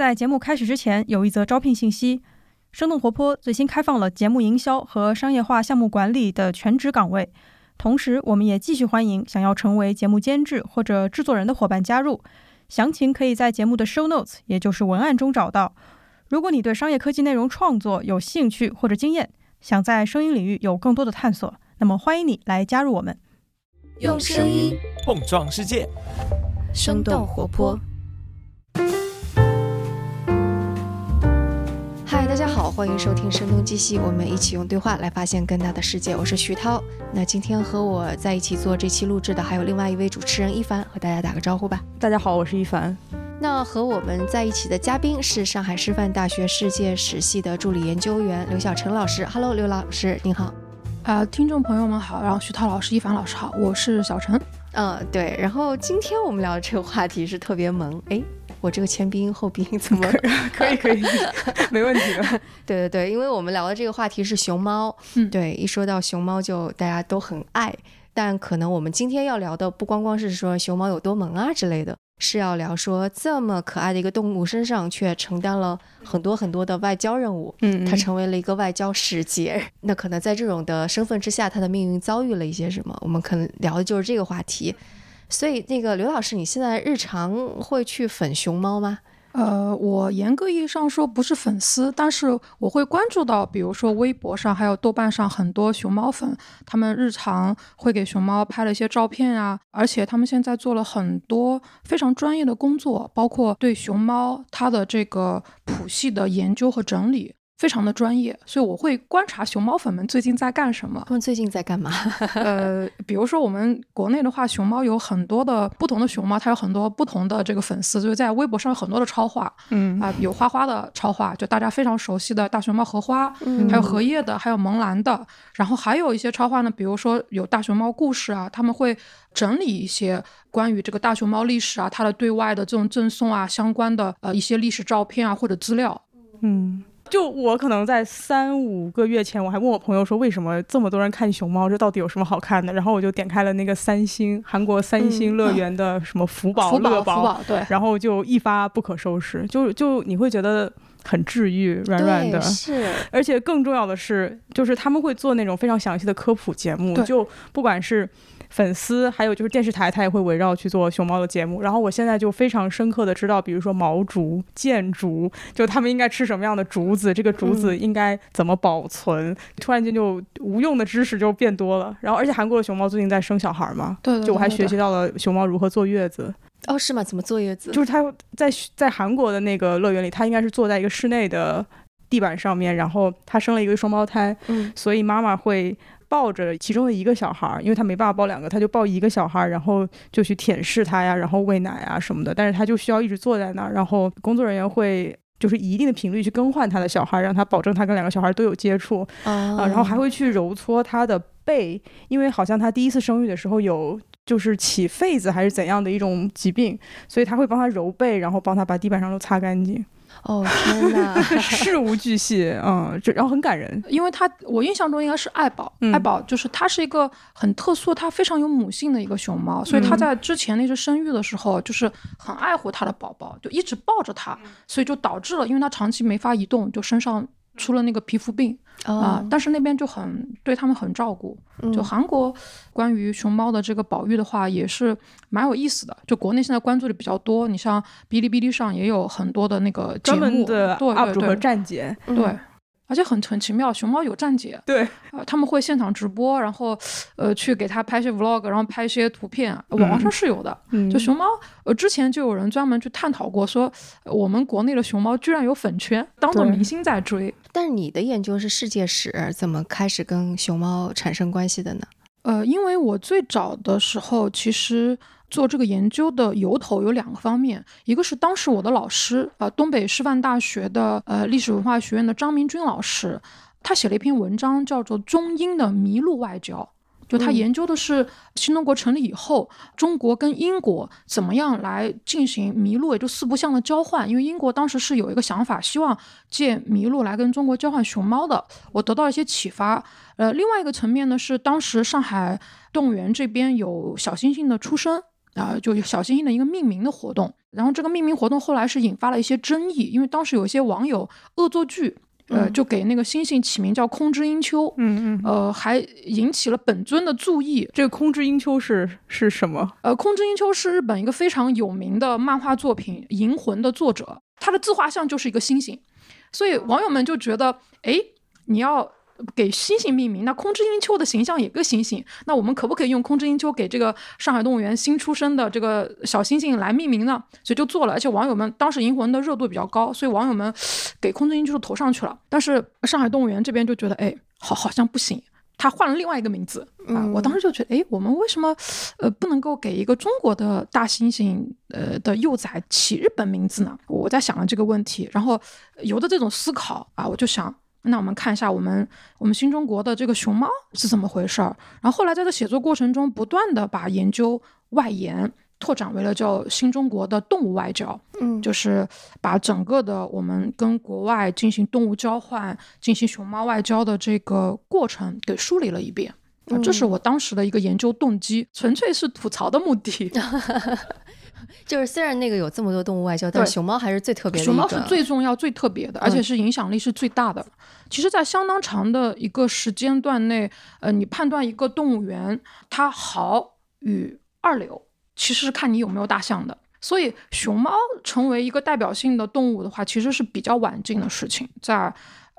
在节目开始之前，有一则招聘信息：生动活泼最新开放了节目营销和商业化项目管理的全职岗位。同时，我们也继续欢迎想要成为节目监制或者制作人的伙伴加入。详情可以在节目的 show notes，也就是文案中找到。如果你对商业科技内容创作有兴趣或者经验，想在声音领域有更多的探索，那么欢迎你来加入我们。用声音碰撞世界，生动活泼。欢迎收听《声东击西》，我们一起用对话来发现更大的世界。我是徐涛。那今天和我在一起做这期录制的还有另外一位主持人一凡，和大家打个招呼吧。大家好，我是一凡。那和我们在一起的嘉宾是上海师范大学世界史系的助理研究员刘晓晨老师。Hello，刘老师，您好。啊，听众朋友们好，然后徐涛老师、一凡老师好，我是小陈。嗯，对。然后今天我们聊的这个话题是特别萌，哎。我这个前鼻音后鼻音 怎么可以可以 没问题 对对对，因为我们聊的这个话题是熊猫，嗯，对，一说到熊猫就大家都很爱，但可能我们今天要聊的不光光是说熊猫有多萌啊之类的，是要聊说这么可爱的一个动物身上却承担了很多很多的外交任务，嗯，它成为了一个外交使节，那可能在这种的身份之下，它的命运遭遇了一些什么？我们可能聊的就是这个话题。所以，那个刘老师，你现在日常会去粉熊猫吗？呃，我严格意义上说不是粉丝，但是我会关注到，比如说微博上还有豆瓣上很多熊猫粉，他们日常会给熊猫拍了一些照片啊，而且他们现在做了很多非常专业的工作，包括对熊猫它的这个谱系的研究和整理。非常的专业，所以我会观察熊猫粉们最近在干什么。他们最近在干嘛？呃，比如说我们国内的话，熊猫有很多的不同的熊猫，它有很多不同的这个粉丝，就是在微博上有很多的超话。嗯啊，有花花的超话，就大家非常熟悉的大熊猫荷花，还有荷叶的，还有萌兰的。然后还有一些超话呢，比如说有大熊猫故事啊，他们会整理一些关于这个大熊猫历史啊，它的对外的这种赠送啊，相关的呃一些历史照片啊或者资料。嗯。就我可能在三五个月前，我还问我朋友说，为什么这么多人看熊猫？这到底有什么好看的？然后我就点开了那个三星韩国三星乐园的什么福宝乐宝，对，然后就一发不可收拾。就就你会觉得很治愈，软软的，是。而且更重要的是，就是他们会做那种非常详细的科普节目，就不管是。粉丝还有就是电视台，它也会围绕去做熊猫的节目。然后我现在就非常深刻的知道，比如说毛竹、箭竹，就他们应该吃什么样的竹子，这个竹子应该怎么保存。突然间就无用的知识就变多了。然后而且韩国的熊猫最近在生小孩嘛，对，就我还学习到了熊猫如何坐月子。哦，是吗？怎么坐月子？就是它在在韩国的那个乐园里，它应该是坐在一个室内的地板上面，然后它生了一个双胞胎，嗯，所以妈妈会。抱着其中的一个小孩儿，因为他没办法抱两个，他就抱一个小孩儿，然后就去舔舐他呀，然后喂奶啊什么的。但是他就需要一直坐在那儿，然后工作人员会就是以一定的频率去更换他的小孩，让他保证他跟两个小孩都有接触啊，然后还会去揉搓他的背，因为好像他第一次生育的时候有就是起痱子还是怎样的一种疾病，所以他会帮他揉背，然后帮他把地板上都擦干净。哦天哪，事无巨细，嗯，这然后很感人，因为他我印象中应该是爱宝，爱宝就是它是一个很特殊，它非常有母性的一个熊猫，所以它在之前那只生育的时候，就是很爱护它的宝宝，就一直抱着它，所以就导致了，因为它长期没法移动，就身上。出了那个皮肤病啊，但是那边就很对他们很照顾。就韩国关于熊猫的这个保育的话，也是蛮有意思的。就国内现在关注的比较多，你像哔哩哔哩上也有很多的那个专门的 UP 主和站姐，对。而且很很奇妙，熊猫有站姐，对，啊，他们会现场直播，然后，呃，去给他拍些 vlog，然后拍一些图片，网上是有的。就熊猫，呃，之前就有人专门去探讨过，说我们国内的熊猫居然有粉圈，当做明星在追。但是你的研究是世界史，怎么开始跟熊猫产生关系的呢？呃，因为我最早的时候其实。做这个研究的由头有两个方面，一个是当时我的老师，呃，东北师范大学的呃历史文化学院的张明军老师，他写了一篇文章，叫做《中英的麋鹿外交》，就他研究的是新中国成立以后，中国跟英国怎么样来进行麋鹿，也就四不像的交换。因为英国当时是有一个想法，希望借麋鹿来跟中国交换熊猫的，我得到一些启发。呃，另外一个层面呢是当时上海动物园这边有小猩猩的出生。啊，就小星星的一个命名的活动。然后这个命名活动后来是引发了一些争议，因为当时有一些网友恶作剧。呃，就给那个星星起名叫空之英秋，嗯嗯，呃，还引起了本尊的注意。这个空之英秋是是什么？呃，空之英秋是日本一个非常有名的漫画作品《银魂》的作者，他的自画像就是一个星星，所以网友们就觉得，哎，你要。给猩猩命名，那空之英秋的形象也个猩猩，那我们可不可以用空之英秋给这个上海动物园新出生的这个小猩猩来命名呢？所以就做了，而且网友们当时银魂的热度比较高，所以网友们给空之英秋投上去了。但是上海动物园这边就觉得，哎，好好像不行，他换了另外一个名字啊。我当时就觉得，哎，我们为什么呃不能够给一个中国的大猩猩呃的幼崽起日本名字呢？我在想了这个问题，然后有的这种思考啊，我就想。那我们看一下我们我们新中国的这个熊猫是怎么回事儿。然后后来在这写作过程中，不断的把研究外延拓展为了叫新中国的动物外交，嗯，就是把整个的我们跟国外进行动物交换、进行熊猫外交的这个过程给梳理了一遍。这是我当时的一个研究动机，纯粹是吐槽的目的。就是虽然那个有这么多动物外交，但熊猫还是最特别的。熊猫是最重要、最特别的，而且是影响力是最大的。其实，在相当长的一个时间段内，呃，你判断一个动物园它好与二流，其实是看你有没有大象的。所以，熊猫成为一个代表性的动物的话，其实是比较晚近的事情。在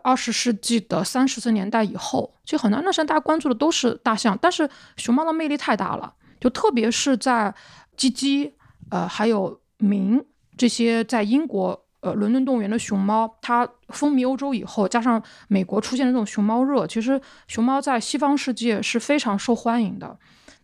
二十世纪的三十年代以后，其实很长一段时间大家关注的都是大象，但是熊猫的魅力太大了，就特别是在鸡鸡。呃，还有明这些在英国呃伦敦动物园的熊猫，它风靡欧洲以后，加上美国出现的这种熊猫热，其实熊猫在西方世界是非常受欢迎的。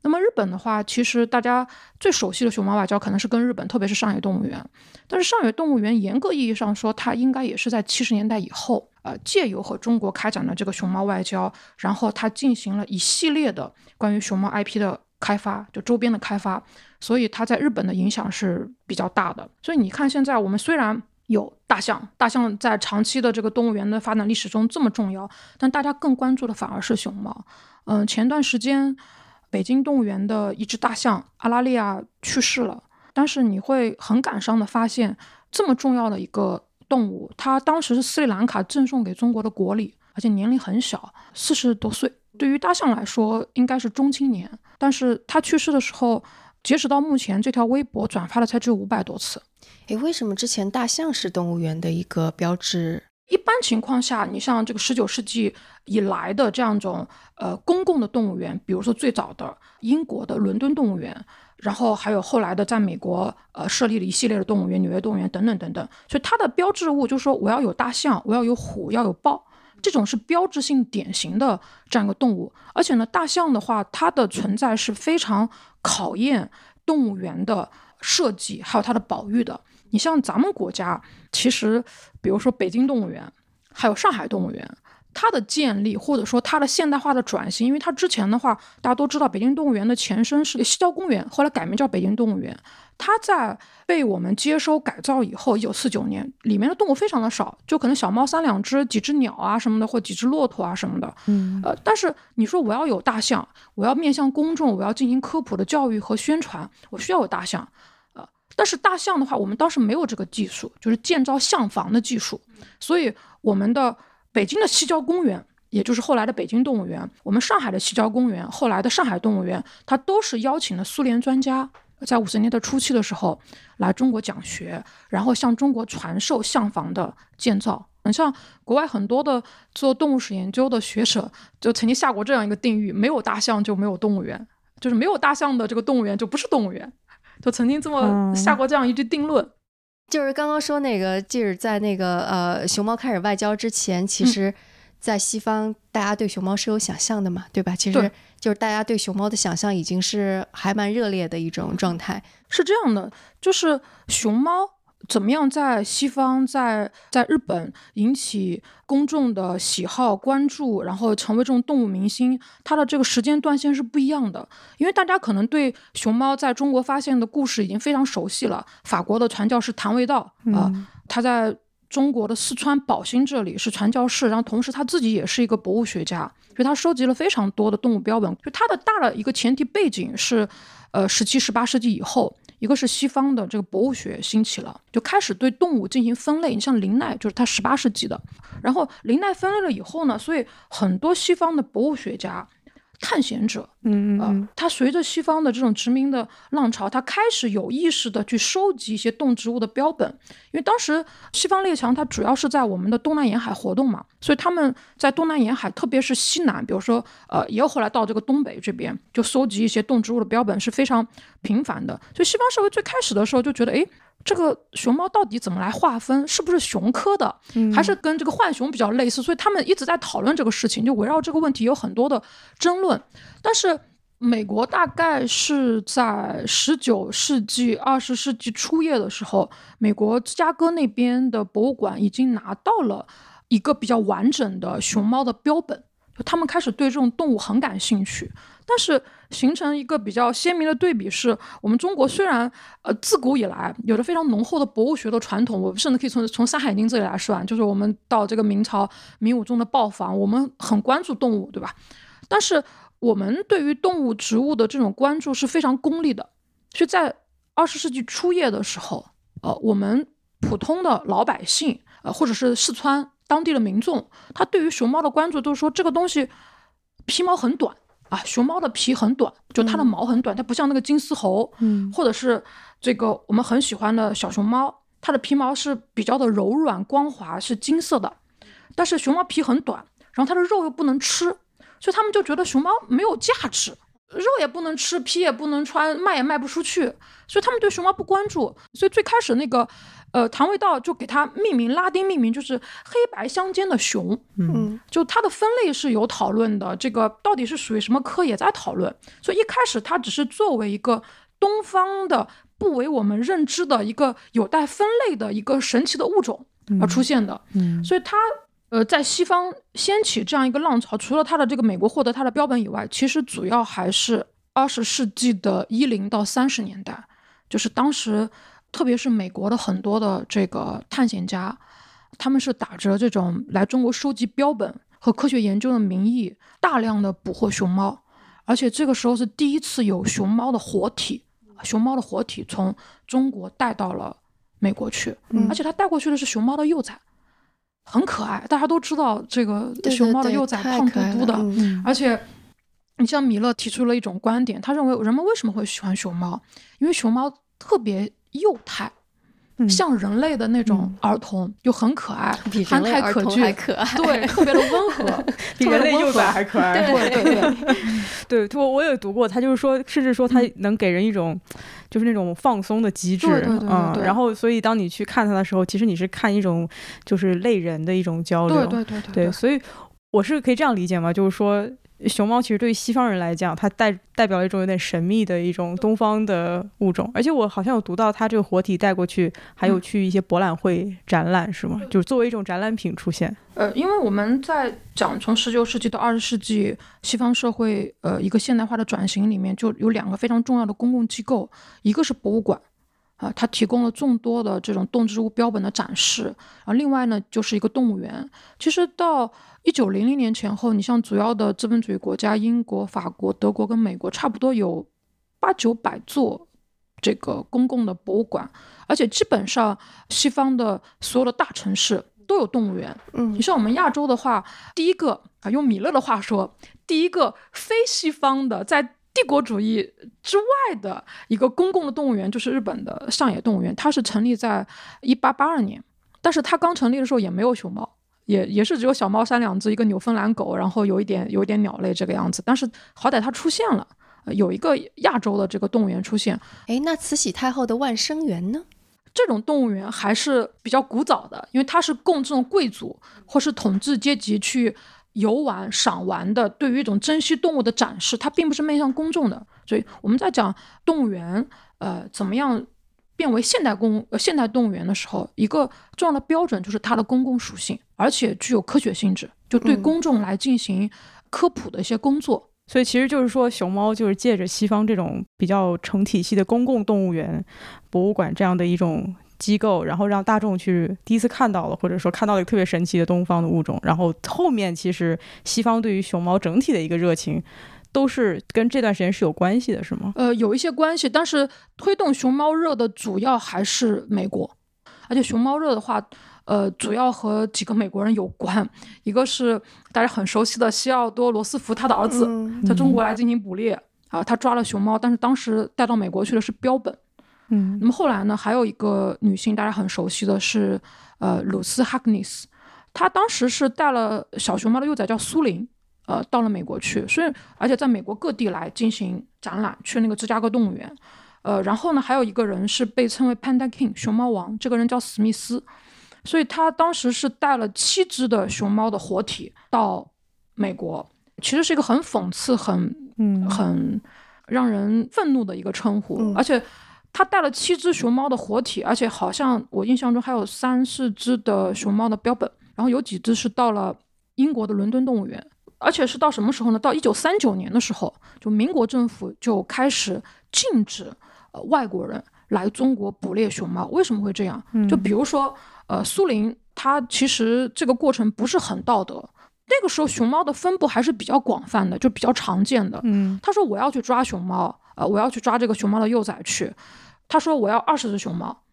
那么日本的话，其实大家最熟悉的熊猫外交可能是跟日本，特别是上野动物园。但是上野动物园严格意义上说，它应该也是在七十年代以后，呃，借由和中国开展的这个熊猫外交，然后它进行了一系列的关于熊猫 IP 的开发，就周边的开发。所以它在日本的影响是比较大的。所以你看，现在我们虽然有大象，大象在长期的这个动物园的发展历史中这么重要，但大家更关注的反而是熊猫。嗯，前段时间北京动物园的一只大象阿拉利亚去世了，但是你会很感伤的发现，这么重要的一个动物，它当时是斯里兰卡赠送给中国的国礼，而且年龄很小，四十多岁。对于大象来说，应该是中青年，但是他去世的时候。截止到目前，这条微博转发了才只有五百多次。诶，为什么之前大象是动物园的一个标志？一般情况下，你像这个十九世纪以来的这样一种呃公共的动物园，比如说最早的英国的伦敦动物园，然后还有后来的在美国呃设立了一系列的动物园，纽约动物园等等等等。所以它的标志物就是说，我要有大象，我要有虎，要有豹。这种是标志性典型的这样一个动物，而且呢，大象的话，它的存在是非常考验动物园的设计，还有它的保育的。你像咱们国家，其实比如说北京动物园，还有上海动物园。它的建立，或者说它的现代化的转型，因为它之前的话，大家都知道，北京动物园的前身是西郊公园，后来改名叫北京动物园。它在被我们接收改造以后，一九四九年，里面的动物非常的少，就可能小猫三两只，几只鸟啊什么的，或几只骆驼啊什么的。嗯，呃，但是你说我要有大象，我要面向公众，我要进行科普的教育和宣传，我需要有大象。呃，但是大象的话，我们当时没有这个技术，就是建造象房的技术，所以我们的。北京的西郊公园，也就是后来的北京动物园，我们上海的西郊公园，后来的上海动物园，它都是邀请了苏联专家，在五十年代初期的时候来中国讲学，然后向中国传授象房的建造。你像国外很多的做动物史研究的学者，就曾经下过这样一个定义：没有大象就没有动物园，就是没有大象的这个动物园就不是动物园，就曾经这么下过这样一句定论。就是刚刚说那个，就是在那个呃，熊猫开始外交之前，其实，在西方大家对熊猫是有想象的嘛，对吧？其实就是大家对熊猫的想象已经是还蛮热烈的一种状态。是这样的，就是熊猫。怎么样在西方，在在日本引起公众的喜好关注，然后成为这种动物明星？它的这个时间段线是不一样的，因为大家可能对熊猫在中国发现的故事已经非常熟悉了。法国的传教士谭维道啊，他在中国的四川宝兴这里是传教士，然后同时他自己也是一个博物学家，所以他收集了非常多的动物标本。就他的大的一个前提背景是，呃，十七、十八世纪以后，一个是西方的这个博物学兴起了，就开始对动物进行分类。你像林奈，就是他十八世纪的，然后林奈分类了以后呢，所以很多西方的博物学家。探险者，嗯嗯，他随着西方的这种殖民的浪潮，他开始有意识的去收集一些动植物的标本，因为当时西方列强它主要是在我们的东南沿海活动嘛，所以他们在东南沿海，特别是西南，比如说呃，也有后来到这个东北这边，就搜集一些动植物的标本是非常频繁的。所以西方社会最开始的时候就觉得，哎。这个熊猫到底怎么来划分？是不是熊科的，还是跟这个浣熊比较类似？所以他们一直在讨论这个事情，就围绕这个问题有很多的争论。但是美国大概是在十九世纪、二十世纪初叶的时候，美国芝加哥那边的博物馆已经拿到了一个比较完整的熊猫的标本，他们开始对这种动物很感兴趣。但是形成一个比较鲜明的对比是，我们中国虽然呃自古以来有着非常浓厚的博物学的传统，我们甚至可以从从《山海经》这里来算，就是我们到这个明朝明武宗的报房，我们很关注动物，对吧？但是我们对于动物、植物的这种关注是非常功利的。就在二十世纪初叶的时候，呃，我们普通的老百姓，呃，或者是四川当地的民众，他对于熊猫的关注都是说这个东西皮毛很短。啊，熊猫的皮很短，就它的毛很短，它不像那个金丝猴，嗯，或者是这个我们很喜欢的小熊猫，它的皮毛是比较的柔软光滑，是金色的。但是熊猫皮很短，然后它的肉又不能吃，所以他们就觉得熊猫没有价值，肉也不能吃，皮也不能穿，卖也卖不出去，所以他们对熊猫不关注。所以最开始那个。呃，唐维道就给它命名，拉丁命名就是黑白相间的熊，嗯，就它的分类是有讨论的，这个到底是属于什么科也在讨论。所以一开始它只是作为一个东方的不为我们认知的一个有待分类的一个神奇的物种而出现的，嗯，所以它呃在西方掀起这样一个浪潮，除了它的这个美国获得它的标本以外，其实主要还是二十世纪的一零到三十年代，就是当时。特别是美国的很多的这个探险家，他们是打着这种来中国收集标本和科学研究的名义，大量的捕获熊猫，而且这个时候是第一次有熊猫的活体，熊猫的活体从中国带到了美国去，而且他带过去的是熊猫的幼崽，很可爱。大家都知道这个熊猫的幼崽胖嘟嘟的，而且你像米勒提出了一种观点，他认为人们为什么会喜欢熊猫？因为熊猫特别。幼态，像人类的那种儿童，又很可爱，比憨态可掬，还可爱，对，特别的温和，比人类幼崽还可爱。对对对，对，我我也读过，他就是说，甚至说他能给人一种，就是那种放松的机制，嗯，然后所以当你去看他的时候，其实你是看一种就是类人的一种交流，对对对对，所以我是可以这样理解吗？就是说。熊猫其实对于西方人来讲，它代代表了一种有点神秘的一种东方的物种，而且我好像有读到它这个活体带过去，还有去一些博览会展览，是吗？就是作为一种展览品出现。呃，因为我们在讲从十九世纪到二十世纪西方社会呃一个现代化的转型里面，就有两个非常重要的公共机构，一个是博物馆，啊，它提供了众多的这种动植物标本的展示，然后另外呢就是一个动物园。其实到一九零零年前后，你像主要的资本主义国家，英国、法国、德国跟美国，差不多有八九百座这个公共的博物馆，而且基本上西方的所有的大城市都有动物园。嗯，你像我们亚洲的话，第一个啊，用米勒的话说，第一个非西方的在帝国主义之外的一个公共的动物园，就是日本的上野动物园，它是成立在一八八二年，但是它刚成立的时候也没有熊猫。也 也是只有小猫三两只，一个纽芬兰狗，然后有一点有一点鸟类这个样子。但是好歹它出现了，有一个亚洲的这个动物园出现。哎，那慈禧太后的万生园呢？这种动物园还是比较古早的，因为它是供这种贵族或是统治阶级去游玩赏玩的，对于一种珍稀动物的展示，它并不是面向公众的。所以我们在讲动物园，呃，怎么样？变为现代公呃现代动物园的时候，一个重要的标准就是它的公共属性，而且具有科学性质，就对公众来进行科普的一些工作。所以其实就是说，熊猫就是借着西方这种比较成体系的公共动物园、博物馆这样的一种机构，然后让大众去第一次看到了，或者说看到了一个特别神奇的东方的物种，然后后面其实西方对于熊猫整体的一个热情，都是跟这段时间是有关系的，是吗？呃，有一些关系，但是推动熊猫热的主要还是美国，而且熊猫热的话，呃，主要和几个美国人有关，一个是大家很熟悉的西奥多·罗斯福，他的儿子在中国来进行捕猎啊，他抓了熊猫，但是当时带到美国去的是标本。嗯，那么后来呢，还有一个女性，大家很熟悉的是，呃，鲁斯·哈格尼斯，她当时是带了小熊猫的幼崽叫苏林，呃，到了美国去，所以而且在美国各地来进行展览，去那个芝加哥动物园，呃，然后呢，还有一个人是被称为 Panda King 熊猫王，这个人叫史密斯，所以他当时是带了七只的熊猫的活体到美国，其实是一个很讽刺、很嗯。很让人愤怒的一个称呼，而且。他带了七只熊猫的活体，而且好像我印象中还有三四只的熊猫的标本，然后有几只是到了英国的伦敦动物园，而且是到什么时候呢？到一九三九年的时候，就民国政府就开始禁止呃外国人来中国捕猎熊猫。为什么会这样？就比如说呃苏林，他其实这个过程不是很道德。那个时候熊猫的分布还是比较广泛的，就比较常见的。嗯，他说我要去抓熊猫，呃，我要去抓这个熊猫的幼崽去。他说：“我要二十只熊猫。”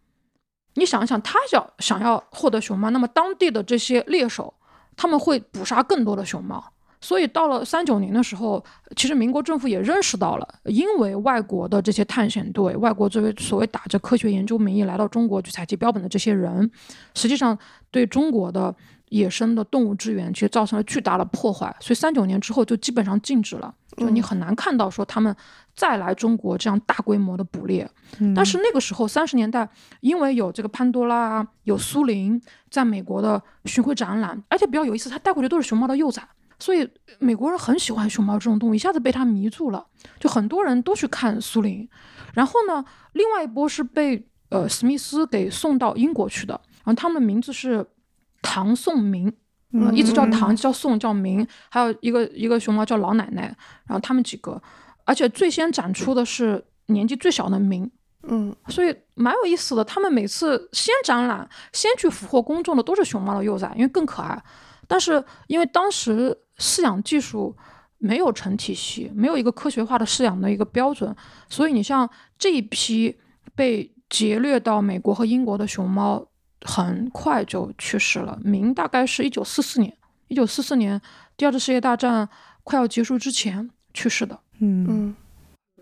你想一想，他要想要获得熊猫，那么当地的这些猎手他们会捕杀更多的熊猫。所以到了三九年的时候，其实民国政府也认识到了，因为外国的这些探险队，外国作为所谓打着科学研究名义来到中国去采集标本的这些人，实际上对中国的野生的动物资源其实造成了巨大的破坏。所以三九年之后就基本上禁止了，就你很难看到说他们。再来中国这样大规模的捕猎，但是那个时候三十年代，因为有这个潘多拉，有苏林在美国的巡回展览，而且比较有意思，他带回去都是熊猫的幼崽，所以美国人很喜欢熊猫这种动物，一下子被他迷住了，就很多人都去看苏林。然后呢，另外一波是被呃史密斯给送到英国去的，然后他们的名字是唐宋明，一直叫唐，叫宋，叫明，还有一个一个熊猫叫老奶奶，然后他们几个。而且最先展出的是年纪最小的明，嗯，所以蛮有意思的。他们每次先展览、先去俘获公众的都是熊猫的幼崽，因为更可爱。但是因为当时饲养技术没有成体系，没有一个科学化的饲养的一个标准，所以你像这一批被劫掠到美国和英国的熊猫，很快就去世了。明大概是一九四四年，一九四四年第二次世界大战快要结束之前去世的。嗯嗯，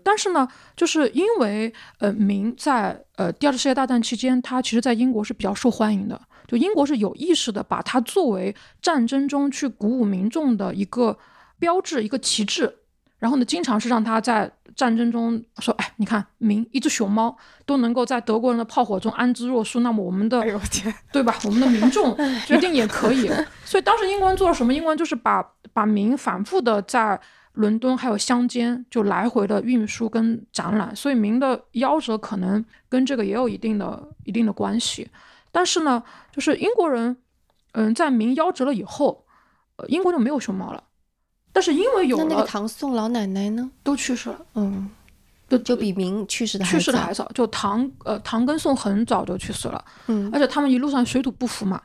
但是呢，就是因为呃，明在呃第二次世界大战期间，它其实在英国是比较受欢迎的。就英国是有意识的把它作为战争中去鼓舞民众的一个标志、一个旗帜。然后呢，经常是让他在战争中说：“哎，你看，明一只熊猫都能够在德国人的炮火中安之若素，那么我们的，哎呦天，对吧？我们的民众 决定也可以。所以当时英国人做了什么？英国人就是把把明反复的在。伦敦还有乡间就来回的运输跟展览，所以明的夭折可能跟这个也有一定的一定的关系。但是呢，就是英国人，嗯，在明夭折了以后，呃，英国就没有熊猫了。但是因为有了那个唐宋老奶奶呢，都去世了。嗯，就就比明去世的去世的还早。就唐呃唐跟宋很早就去世了。嗯，而且他们一路上水土不服嘛，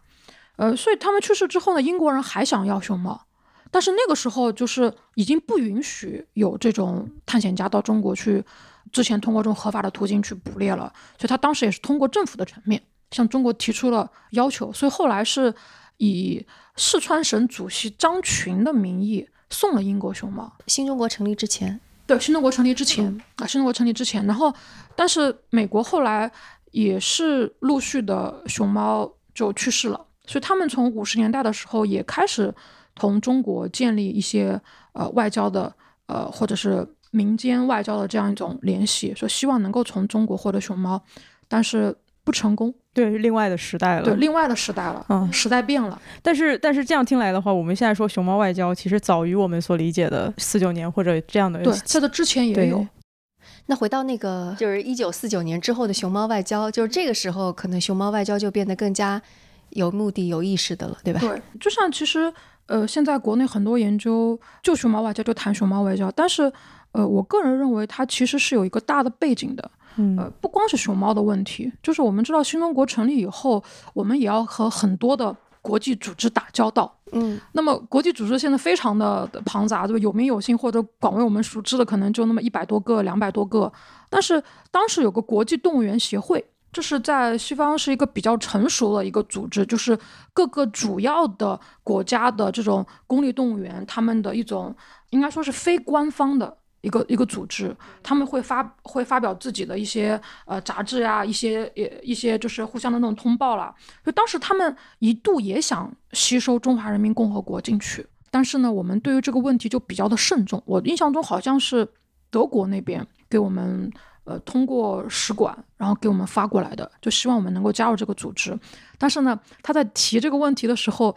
呃，所以他们去世之后呢，英国人还想要熊猫。但是那个时候就是已经不允许有这种探险家到中国去，之前通过这种合法的途径去捕猎了，所以他当时也是通过政府的层面向中国提出了要求，所以后来是以四川省主席张群的名义送了英国熊猫。新中国成立之前，对，新中国成立之前啊，新中国成立之前，然后但是美国后来也是陆续的熊猫就去世了，所以他们从五十年代的时候也开始。同中国建立一些呃外交的呃或者是民间外交的这样一种联系，说希望能够从中国获得熊猫，但是不成功。对，另外的时代了。对，另外的时代了。嗯，时代变了。但是但是这样听来的话，我们现在说熊猫外交，其实早于我们所理解的四九年或者这样的。对，在这之前也有。那回到那个就是一九四九年之后的熊猫外交，就是这个时候可能熊猫外交就变得更加有目的、有意识的了，对吧？对，就像其实。呃，现在国内很多研究就熊猫外交，就谈熊猫外交。但是，呃，我个人认为它其实是有一个大的背景的。呃，不光是熊猫的问题，就是我们知道新中国成立以后，我们也要和很多的国际组织打交道。嗯，那么国际组织现在非常的庞杂，对吧？有名有姓或者广为我们熟知的，可能就那么一百多个、两百多个。但是当时有个国际动物园协会，这是在西方是一个比较成熟的一个组织，就是各个主要的国家的这种公立动物园，他们的一种应该说是非官方的。一个一个组织，他们会发会发表自己的一些呃杂志呀，一些也一些就是互相的那种通报啦。就当时他们一度也想吸收中华人民共和国进去，但是呢，我们对于这个问题就比较的慎重。我印象中好像是德国那边给我们呃通过使馆，然后给我们发过来的，就希望我们能够加入这个组织。但是呢，他在提这个问题的时候，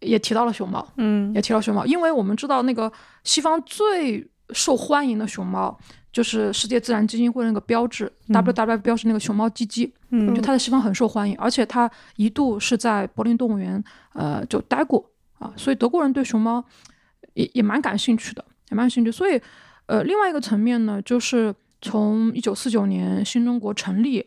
也提到了熊猫，嗯，也提到熊猫，因为我们知道那个西方最。受欢迎的熊猫就是世界自然基金会那个标志，W W 标志那个熊猫基基，嗯，就它在西方很受欢迎，而且它一度是在柏林动物园，呃，就待过啊，所以德国人对熊猫也也蛮感兴趣的，也蛮兴趣。所以，呃，另外一个层面呢，就是从一九四九年新中国成立。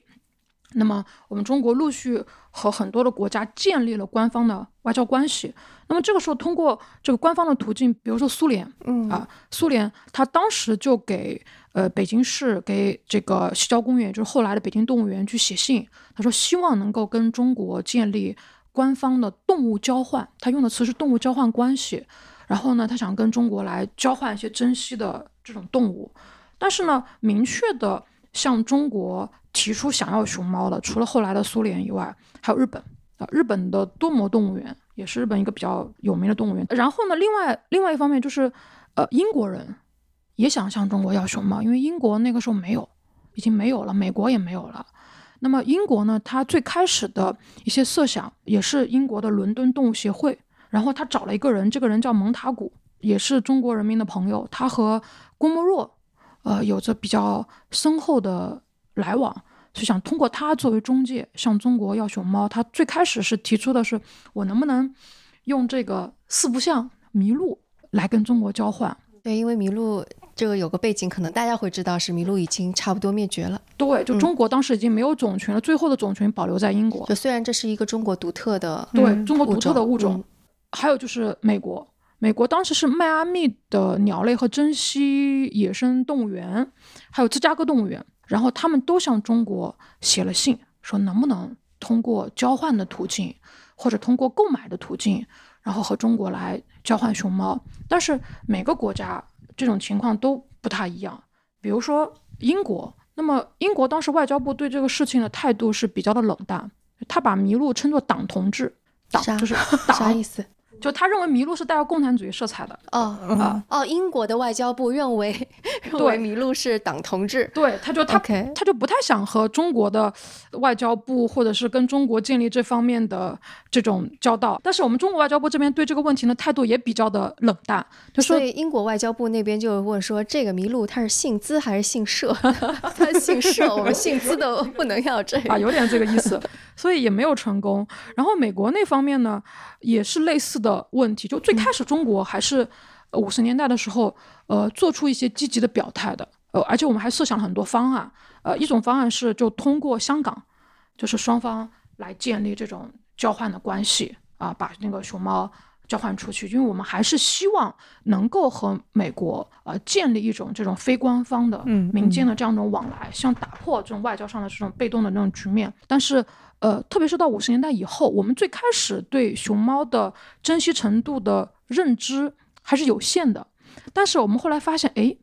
那么，我们中国陆续和很多的国家建立了官方的外交关系。那么这个时候，通过这个官方的途径，比如说苏联，嗯啊，苏联他当时就给呃北京市给这个西郊公园，就是后来的北京动物园去写信，他说希望能够跟中国建立官方的动物交换，他用的词是动物交换关系。然后呢，他想跟中国来交换一些珍稀的这种动物，但是呢，明确的向中国。提出想要熊猫的，除了后来的苏联以外，还有日本啊。日本的多摩动物园也是日本一个比较有名的动物园。然后呢，另外另外一方面就是，呃，英国人也想向中国要熊猫，因为英国那个时候没有，已经没有了，美国也没有了。那么英国呢，它最开始的一些设想也是英国的伦敦动物协会，然后他找了一个人，这个人叫蒙塔古，也是中国人民的朋友，他和郭沫若，呃，有着比较深厚的。来往，是想通过他作为中介向中国要熊猫。他最开始是提出的是，我能不能用这个四不像麋鹿来跟中国交换？对，因为麋鹿这个有个背景，可能大家会知道是麋鹿已经差不多灭绝了。对，就中国当时已经没有种群了，最后的种群保留在英国。就虽然这是一个中国独特的，对中国独特的物种。还有就是美国，美国当时是迈阿密的鸟类和珍稀野生动物园，还有芝加哥动物园。然后他们都向中国写了信，说能不能通过交换的途径，或者通过购买的途径，然后和中国来交换熊猫。但是每个国家这种情况都不太一样。比如说英国，那么英国当时外交部对这个事情的态度是比较的冷淡，他把麋鹿称作党同志，党就是 啥意思？就他认为麋鹿是带有共产主义色彩的哦啊哦，英国的外交部认为认为麋鹿是党同志，对，他就他他就不太想和中国的外交部或者是跟中国建立这方面的这种交道。但是我们中国外交部这边对这个问题呢态度也比较的冷淡，就所以英国外交部那边就问说，这个麋鹿它是姓资还是姓社？它姓社，我们姓资的不能要这个啊，有点这个意思，所以也没有成功。然后美国那方面呢，也是类似的。问题就最开始中国还是五十年代的时候，呃，做出一些积极的表态的，呃，而且我们还设想了很多方案，呃，一种方案是就通过香港，就是双方来建立这种交换的关系啊，把那个熊猫交换出去，因为我们还是希望能够和美国呃建立一种这种非官方的民间的这样一种往来，希望打破这种外交上的这种被动的那种局面，但是。呃，特别是到五十年代以后，我们最开始对熊猫的珍惜程度的认知还是有限的。但是我们后来发现，哎，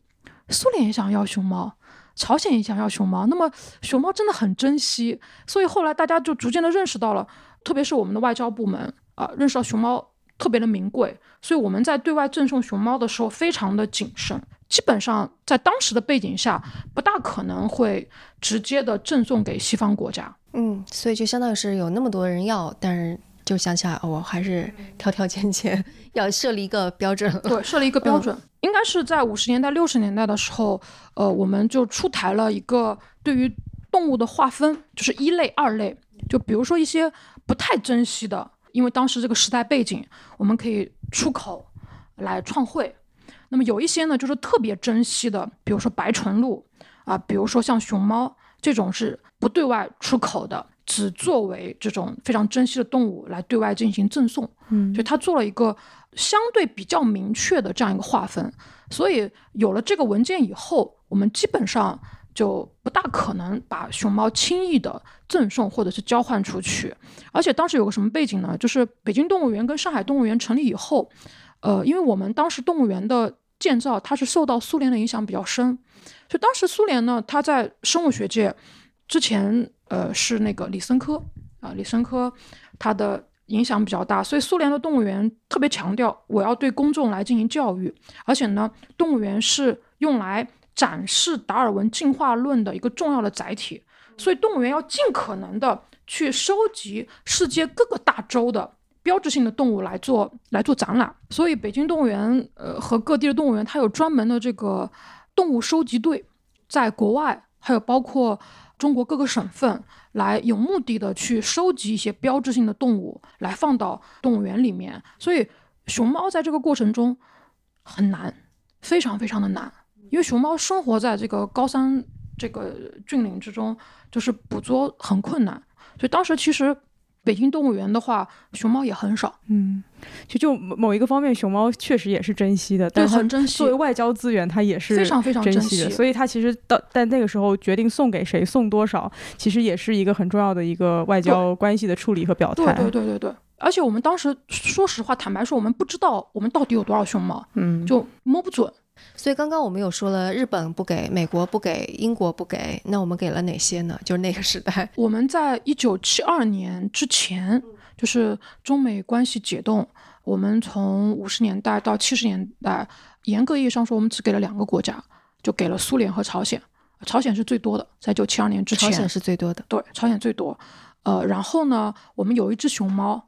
苏联也想要熊猫，朝鲜也想要熊猫，那么熊猫真的很珍惜。所以后来大家就逐渐的认识到了，特别是我们的外交部门啊，认识到熊猫特别的名贵，所以我们在对外赠送熊猫的时候非常的谨慎。基本上在当时的背景下，不大可能会直接的赠送给西方国家。嗯，所以就相当于是有那么多人要，但是就想起来，我还是挑挑拣拣，要设立一个标准。对，设立一个标准，应该是在五十年代、六十年代的时候，呃，我们就出台了一个对于动物的划分，就是一类、二类。就比如说一些不太珍惜的，因为当时这个时代背景，我们可以出口来创汇。那么有一些呢，就是特别珍惜的，比如说白唇鹿啊，比如说像熊猫，这种是不对外出口的，只作为这种非常珍惜的动物来对外进行赠送。嗯，所以他做了一个相对比较明确的这样一个划分。所以有了这个文件以后，我们基本上就不大可能把熊猫轻易的赠送或者是交换出去。而且当时有个什么背景呢？就是北京动物园跟上海动物园成立以后，呃，因为我们当时动物园的建造它是受到苏联的影响比较深。就当时苏联呢，他在生物学界之前，呃，是那个李森科啊，李森科他的影响比较大，所以苏联的动物园特别强调我要对公众来进行教育，而且呢，动物园是用来展示达尔文进化论的一个重要的载体，所以动物园要尽可能的去收集世界各个大洲的标志性的动物来做来做展览，所以北京动物园呃和各地的动物园，它有专门的这个。动物收集队在国外，还有包括中国各个省份，来有目的的去收集一些标志性的动物，来放到动物园里面。所以熊猫在这个过程中很难，非常非常的难，因为熊猫生活在这个高山这个峻岭之中，就是捕捉很困难。所以当时其实。北京动物园的话，熊猫也很少。嗯，其实就某一个方面，熊猫确实也是珍惜的，对，很珍惜。作为外交资源，它也是非常非常珍惜的。所以它其实到但那个时候决定送给谁，送多少，其实也是一个很重要的一个外交关系的处理和表态。对对对对对。而且我们当时说实话，坦白说，我们不知道我们到底有多少熊猫，嗯，就摸不准。所以刚刚我们有说了，日本不给，美国不给，英国不给，那我们给了哪些呢？就是那个时代，我们在一九七二年之前。就是中美关系解冻，我们从五十年代到七十年代，严格意义上说，我们只给了两个国家，就给了苏联和朝鲜。朝鲜是最多的，在九七二年之前，朝鲜是最多的。对，朝鲜最多。呃，然后呢，我们有一只熊猫，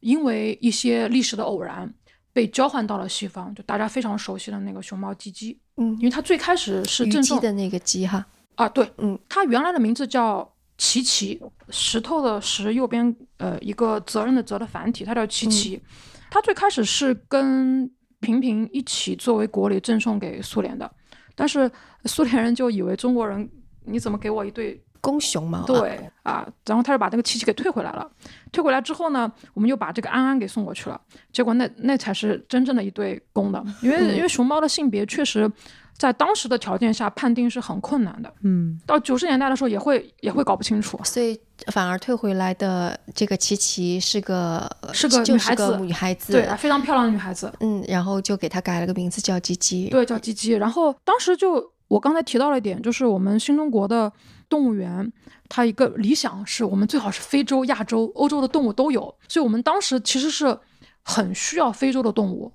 因为一些历史的偶然，被交换到了西方，就大家非常熟悉的那个熊猫鸡鸡。嗯，因为它最开始是正鸡的那个鸡哈。啊，对，嗯，它原来的名字叫。琪琪，石头的石，右边呃一个责任的责的繁体，它叫琪琪。它最开始是跟平平一起作为国礼赠送给苏联的，但是苏联人就以为中国人你怎么给我一对公熊猫？对啊，然后他就把那个琪琪给退回来了。退回来之后呢，我们又把这个安安给送过去了。结果那那才是真正的一对公的，因为因为熊猫的性别确实。在当时的条件下判定是很困难的，嗯，到九十年代的时候也会也会搞不清楚，所以反而退回来的这个琪琪是个是个女孩子，女孩子，对，非常漂亮的女孩子，嗯，然后就给她改了个名字叫吉吉，对，叫吉吉。然后当时就我刚才提到了一点，就是我们新中国的动物园，它一个理想是我们最好是非洲、亚洲、欧洲的动物都有，所以我们当时其实是很需要非洲的动物，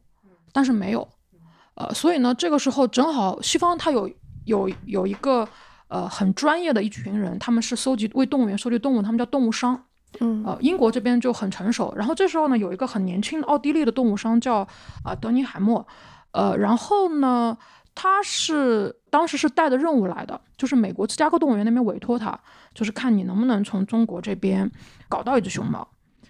但是没有。呃，所以呢，这个时候正好西方它有有有一个呃很专业的一群人，他们是搜集为动物园收集动物，他们叫动物商。嗯，呃，英国这边就很成熟。然后这时候呢，有一个很年轻的奥地利的动物商叫啊德尼海默。呃，然后呢，他是当时是带着任务来的，就是美国芝加哥动物园那边委托他，就是看你能不能从中国这边搞到一只熊猫。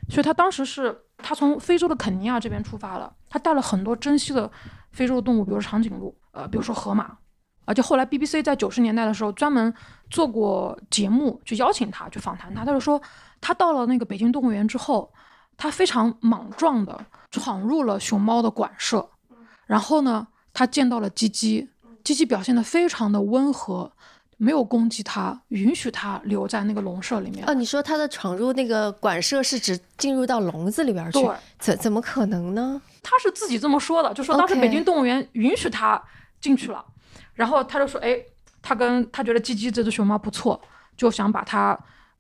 所以他当时是他从非洲的肯尼亚这边出发了，他带了很多珍稀的。非洲的动物，比如说长颈鹿，呃，比如说河马，而且后来 BBC 在九十年代的时候专门做过节目，去邀请他去访谈他。他就说，他到了那个北京动物园之后，他非常莽撞的闯入了熊猫的馆舍，然后呢，他见到了鸡鸡，鸡鸡表现的非常的温和，没有攻击他，允许他留在那个笼舍里面。啊，你说他的闯入那个馆舍是指进入到笼子里边去？怎怎么可能呢？他是自己这么说的，就说当时北京动物园允许他进去了，然后他就说，哎，他跟他觉得鸡鸡这只熊猫不错，就想把它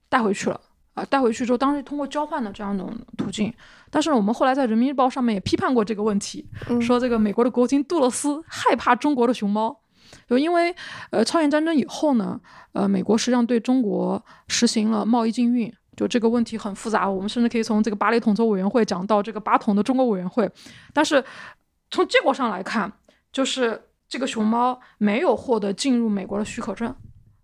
带回去了啊，带回去之后，当时通过交换的这样一种途径，但是我们后来在人民日报上面也批判过这个问题，说这个美国的国君杜勒斯害怕中国的熊猫，就因为呃朝鲜战争以后呢，呃美国实际上对中国实行了贸易禁运。就这个问题很复杂，我们甚至可以从这个巴黎统筹委员会讲到这个巴统的中国委员会，但是从结果上来看，就是这个熊猫没有获得进入美国的许可证，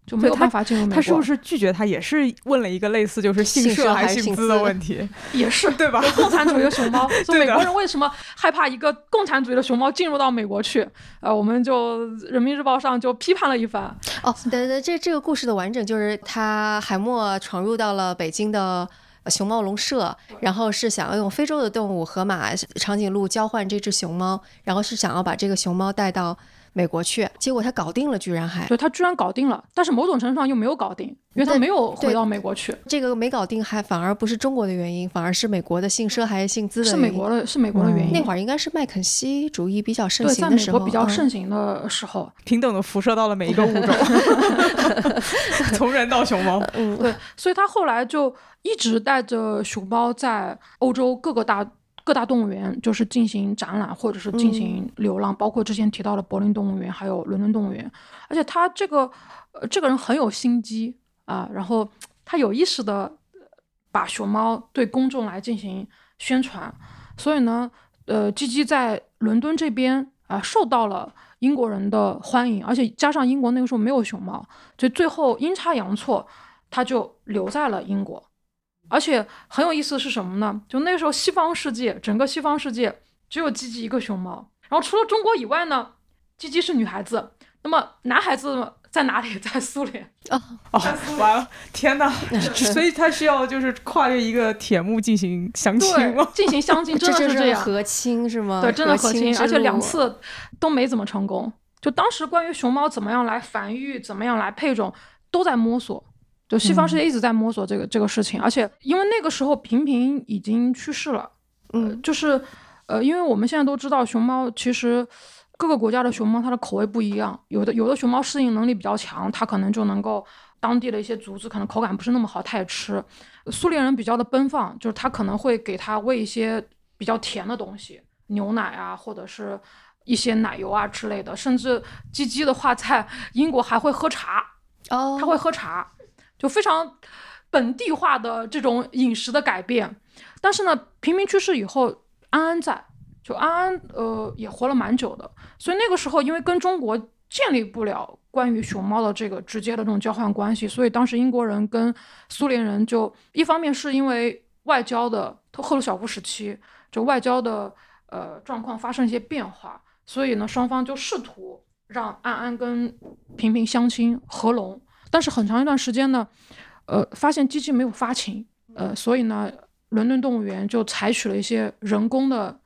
就没有办法进入美国。他是不是拒绝他也是问了一个类似就是姓社还是姓资的问题？也是 对吧？共产主义的熊猫，说美国人为什么害怕一个共产主义的熊猫进入到美国去？呃，我们就人民日报上就批判了一番。哦，对对，这这个故事的完整就是他海默闯入到了北京的。熊猫笼舍，然后是想要用非洲的动物河马、长颈鹿交换这只熊猫，然后是想要把这个熊猫带到美国去，结果他搞定了，居然还对他居然搞定了，但是某种程度上又没有搞定，因为他没有回到美国去。这个没搞定，还反而不是中国的原因，反而是美国的姓佘还是姓资的是美国的，是美国的原因。那会儿应该是麦肯锡主义比较盛行的时候，在美国比较盛行的时候，平等的辐射到了每一个物种，从人到熊猫。嗯，对，所以他后来就。一直带着熊猫在欧洲各个大各大动物园，就是进行展览或者是进行流浪，包括之前提到的柏林动物园，还有伦敦动物园。而且他这个呃这个人很有心机啊，然后他有意识的把熊猫对公众来进行宣传，所以呢，呃，鸡鸡在伦敦这边啊受到了英国人的欢迎，而且加上英国那个时候没有熊猫，所以最后阴差阳错，他就留在了英国。而且很有意思的是什么呢？就那时候西方世界，整个西方世界只有鸡鸡一个熊猫，然后除了中国以外呢，鸡鸡是女孩子。那么男孩子在哪里？在苏联啊哦，完了，天哪！所以他需要就是跨越一个铁幕进行相亲吗？进行相亲，真的是这样和亲是吗？对，真的和亲，而且两次都没怎么成功。就当时关于熊猫怎么样来繁育，怎么样来配种，都在摸索。就西方世界一直在摸索这个这个事情，而且因为那个时候平平已经去世了，嗯，就是，呃，因为我们现在都知道熊猫其实各个国家的熊猫它的口味不一样，有的有的熊猫适应能力比较强，它可能就能够当地的一些竹子可能口感不是那么好，它也吃。苏联人比较的奔放，就是他可能会给它喂一些比较甜的东西，牛奶啊，或者是一些奶油啊之类的，甚至鸡鸡的话在英国还会喝茶，哦，他会喝茶。就非常本地化的这种饮食的改变，但是呢，平民去世以后，安安在，就安安呃也活了蛮久的，所以那个时候因为跟中国建立不了关于熊猫的这个直接的这种交换关系，所以当时英国人跟苏联人就一方面是因为外交的赫鲁晓夫时期，就外交的呃状况发生一些变化，所以呢双方就试图让安安跟平平相亲合拢。但是很长一段时间呢，呃，发现机器没有发情，呃，所以呢，伦敦动物园就采取了一些人工的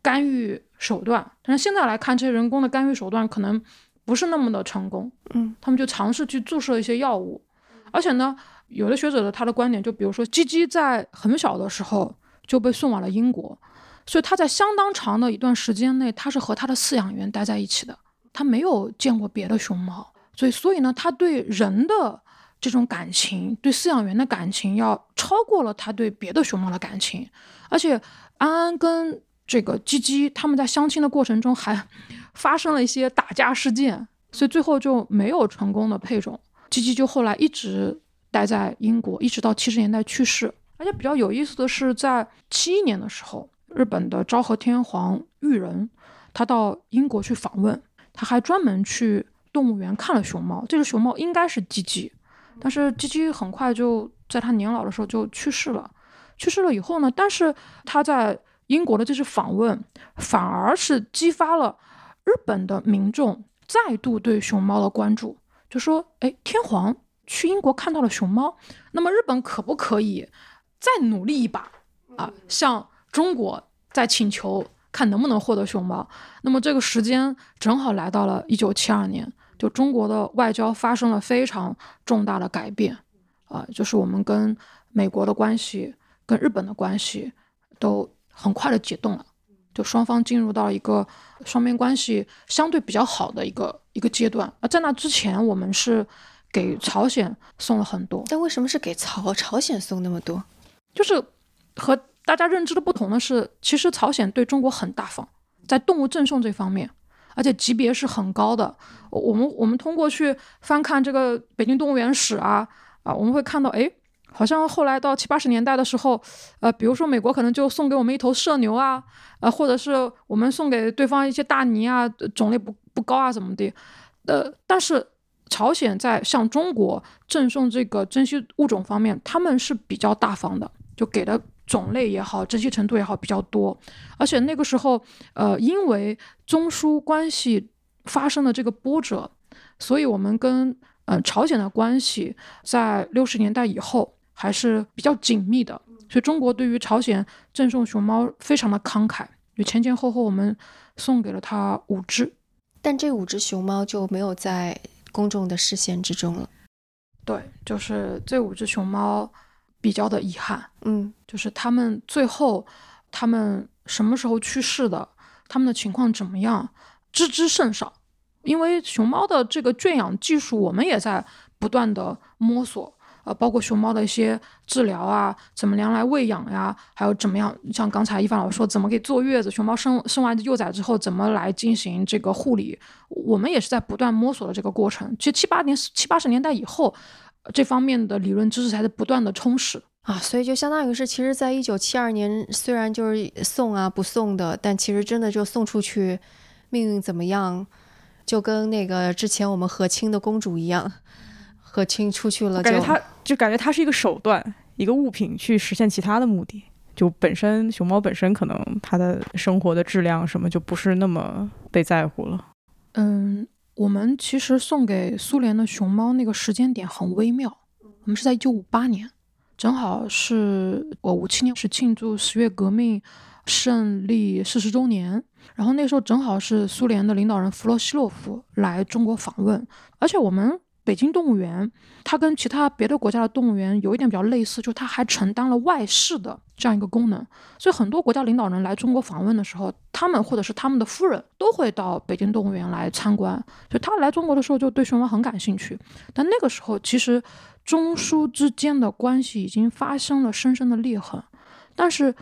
干预手段。但是现在来看，这些人工的干预手段可能不是那么的成功。嗯，他们就尝试去注射一些药物，而且呢，有的学者的他的观点，就比如说，鸡鸡在很小的时候就被送往了英国，所以他在相当长的一段时间内，他是和他的饲养员待在一起的，他没有见过别的熊猫。所以，所以呢，他对人的这种感情，对饲养员的感情，要超过了他对别的熊猫的感情。而且，安安跟这个鸡鸡他们在相亲的过程中还 发生了一些打架事件，所以最后就没有成功的配种。鸡鸡就后来一直待在英国，一直到七十年代去世。而且比较有意思的是，在七一年的时候，日本的昭和天皇裕仁他到英国去访问，他还专门去。动物园看了熊猫，这只熊猫应该是鸡鸡，但是鸡鸡很快就在它年老的时候就去世了。去世了以后呢，但是他在英国的这次访问，反而是激发了日本的民众再度对熊猫的关注，就说：“哎，天皇去英国看到了熊猫，那么日本可不可以再努力一把啊？向中国再请求看能不能获得熊猫？那么这个时间正好来到了一九七二年。”就中国的外交发生了非常重大的改变，啊，就是我们跟美国的关系、跟日本的关系都很快的解冻了，就双方进入到一个双边关系相对比较好的一个一个阶段。而，在那之前，我们是给朝鲜送了很多，但为什么是给朝朝鲜送那么多？就是和大家认知的不同的是，其实朝鲜对中国很大方，在动物赠送这方面。而且级别是很高的，我们我们通过去翻看这个北京动物园史啊啊，我们会看到，哎，好像后来到七八十年代的时候，呃，比如说美国可能就送给我们一头麝牛啊，呃，或者是我们送给对方一些大鲵啊，种类不不高啊，怎么的，呃，但是朝鲜在向中国赠送这个珍稀物种方面，他们是比较大方的，就给的种类也好，珍惜程度也好比较多。而且那个时候，呃，因为中苏关系发生了这个波折，所以我们跟呃朝鲜的关系在六十年代以后还是比较紧密的。所以中国对于朝鲜赠送熊猫非常的慷慨，就前前后后我们送给了他五只，但这五只熊猫就没有在公众的视线之中了。对，就是这五只熊猫比较的遗憾，嗯，就是他们最后他们什么时候去世的，他们的情况怎么样，知之甚少。因为熊猫的这个圈养技术，我们也在不断的摸索。呃，包括熊猫的一些治疗啊，怎么样来喂养呀，还有怎么样，像刚才一凡老师说，怎么给坐月子，熊猫生生完幼崽之后，怎么来进行这个护理，我们也是在不断摸索的这个过程。其实七八年七八十年代以后，这方面的理论知识才在不断的充实啊，所以就相当于是，其实在一九七二年，虽然就是送啊不送的，但其实真的就送出去，命运怎么样，就跟那个之前我们和亲的公主一样。和亲出去了，感觉它就感觉它是一个手段，一个物品去实现其他的目的。就本身熊猫本身可能它的生活的质量什么就不是那么被在乎了。嗯，我们其实送给苏联的熊猫那个时间点很微妙，我们是在一九五八年，正好是我五七年是庆祝十月革命胜利四十周年，然后那时候正好是苏联的领导人弗洛西洛夫来中国访问，而且我们。北京动物园，它跟其他别的国家的动物园有一点比较类似，就是它还承担了外事的这样一个功能。所以很多国家领导人来中国访问的时候，他们或者是他们的夫人都会到北京动物园来参观。所以他来中国的时候就对熊猫很感兴趣。但那个时候，其实中苏之间的关系已经发生了深深的裂痕。但是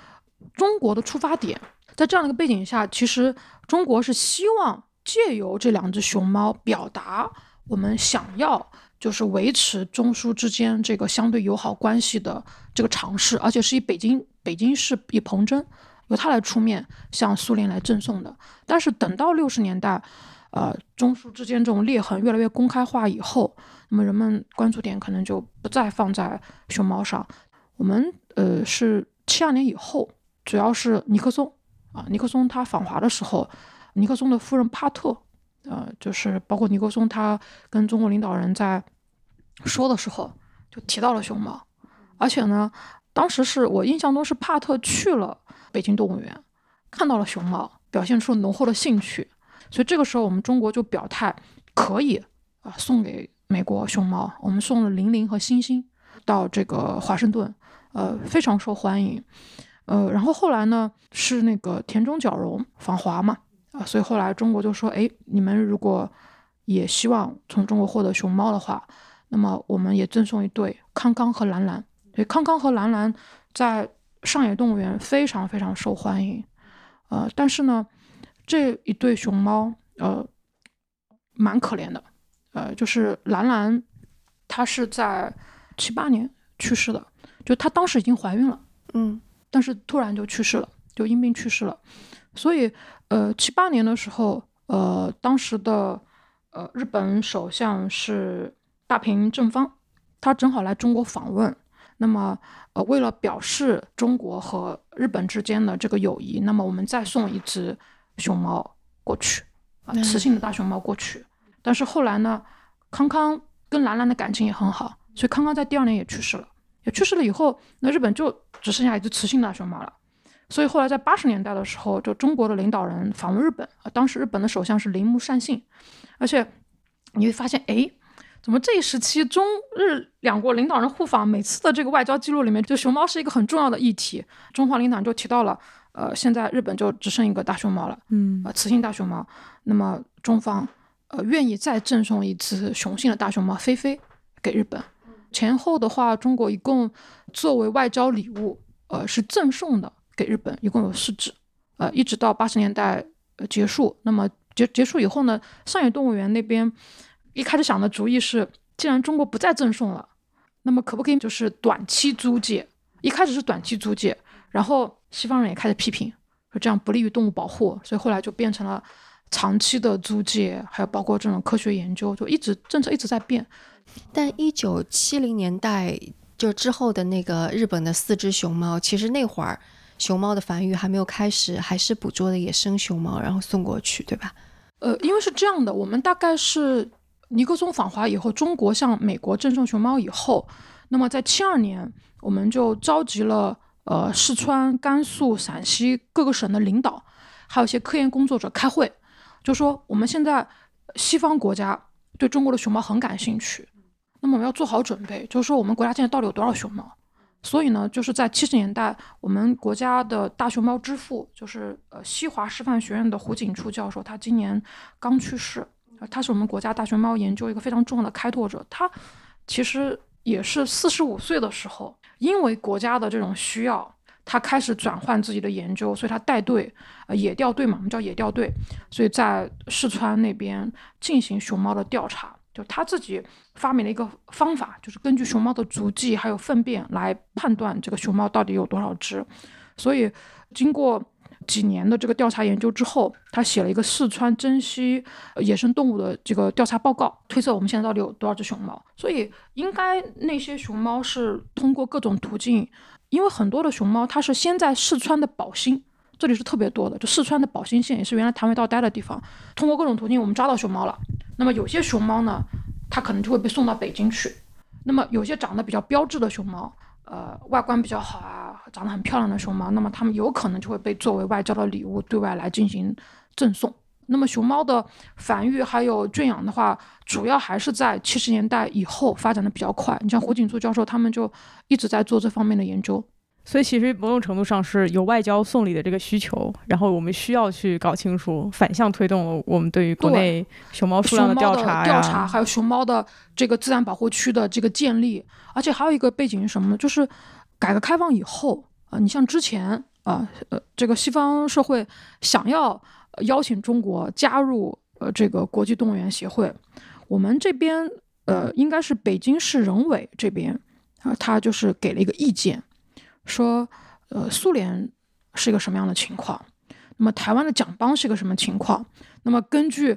中国的出发点，在这样的一个背景下，其实中国是希望借由这两只熊猫表达。我们想要就是维持中苏之间这个相对友好关系的这个尝试，而且是以北京北京市以彭真由他来出面向苏联来赠送的。但是等到六十年代，呃，中苏之间这种裂痕越来越公开化以后，那么人们关注点可能就不再放在熊猫上。我们呃是七二年以后，主要是尼克松啊，尼克松他访华的时候，尼克松的夫人帕特。呃，就是包括尼克松，他跟中国领导人在说的时候，就提到了熊猫，而且呢，当时是我印象中是帕特去了北京动物园，看到了熊猫，表现出浓厚的兴趣，所以这个时候我们中国就表态可以啊送给美国熊猫，我们送了玲玲和星星到这个华盛顿，呃，非常受欢迎，呃，然后后来呢是那个田中角荣访华嘛。啊，所以后来中国就说：“哎，你们如果也希望从中国获得熊猫的话，那么我们也赠送一对康康和兰兰。所以康康和兰兰在上野动物园非常非常受欢迎。呃，但是呢，这一对熊猫呃蛮可怜的。呃，就是兰兰，她是在七八年去世的，就她当时已经怀孕了，嗯，但是突然就去世了，就因病去世了。所以。呃，七八年的时候，呃，当时的呃日本首相是大平正方，他正好来中国访问。那么，呃，为了表示中国和日本之间的这个友谊，那么我们再送一只熊猫过去，啊，雌性的大熊猫过去。但是后来呢，康康跟兰兰的感情也很好，所以康康在第二年也去世了。也去世了以后，那日本就只剩下一只雌性大熊猫了。所以后来在八十年代的时候，就中国的领导人访问日本啊，当时日本的首相是铃木善信，而且你会发现，哎，怎么这一时期中日两国领导人互访，每次的这个外交记录里面，就熊猫是一个很重要的议题。中方领导人就提到了，呃，现在日本就只剩一个大熊猫了，嗯，呃，雌性大熊猫，那么中方呃愿意再赠送一只雄性的大熊猫菲菲给日本。前后的话，中国一共作为外交礼物，呃，是赠送的。给日本一共有四只，呃，一直到八十年代结束。那么结结束以后呢，上野动物园那边一开始想的主意是，既然中国不再赠送了，那么可不可以就是短期租借？一开始是短期租借，然后西方人也开始批评，说这样不利于动物保护，所以后来就变成了长期的租借，还有包括这种科学研究，就一直政策一直在变。但一九七零年代就之后的那个日本的四只熊猫，其实那会儿熊猫的繁育还没有开始，还是捕捉的野生熊猫，然后送过去，对吧？呃，因为是这样的，我们大概是尼克松访华以后，中国向美国赠送熊猫以后，那么在七二年，我们就召集了呃四川、甘肃、陕西各个省的领导，还有一些科研工作者开会，就说我们现在西方国家对中国的熊猫很感兴趣。那么我们要做好准备，就是说我们国家现在到底有多少熊猫？所以呢，就是在七十年代，我们国家的大熊猫之父，就是呃西华师范学院的胡锦初教授，他今年刚去世，他是我们国家大熊猫研究一个非常重要的开拓者。他其实也是四十五岁的时候，因为国家的这种需要，他开始转换自己的研究，所以他带队，呃野调队嘛，我们叫野调队，所以在四川那边进行熊猫的调查。就他自己发明了一个方法，就是根据熊猫的足迹还有粪便来判断这个熊猫到底有多少只。所以经过几年的这个调查研究之后，他写了一个四川珍稀野生动物的这个调查报告，推测我们现在到底有多少只熊猫。所以应该那些熊猫是通过各种途径，因为很多的熊猫它是先在四川的宝兴，这里是特别多的，就四川的宝兴县也是原来谭维道待的地方，通过各种途径我们抓到熊猫了。那么有些熊猫呢，它可能就会被送到北京去。那么有些长得比较标致的熊猫，呃，外观比较好啊，长得很漂亮的熊猫，那么它们有可能就会被作为外交的礼物对外来进行赠送。那么熊猫的繁育还有圈养的话，主要还是在七十年代以后发展的比较快。你像胡锦初教授他们就一直在做这方面的研究。所以其实某种程度上是有外交送礼的这个需求，然后我们需要去搞清楚，反向推动了我们对于国内熊猫数量的调查调查，还有熊猫的这个自然保护区的这个建立。而且还有一个背景是什么呢？就是改革开放以后啊，你像之前啊，呃，这个西方社会想要邀请中国加入呃这个国际动物园协会，我们这边呃应该是北京市人委这边啊，他就是给了一个意见。说，呃，苏联是一个什么样的情况？那么台湾的蒋邦是一个什么情况？那么根据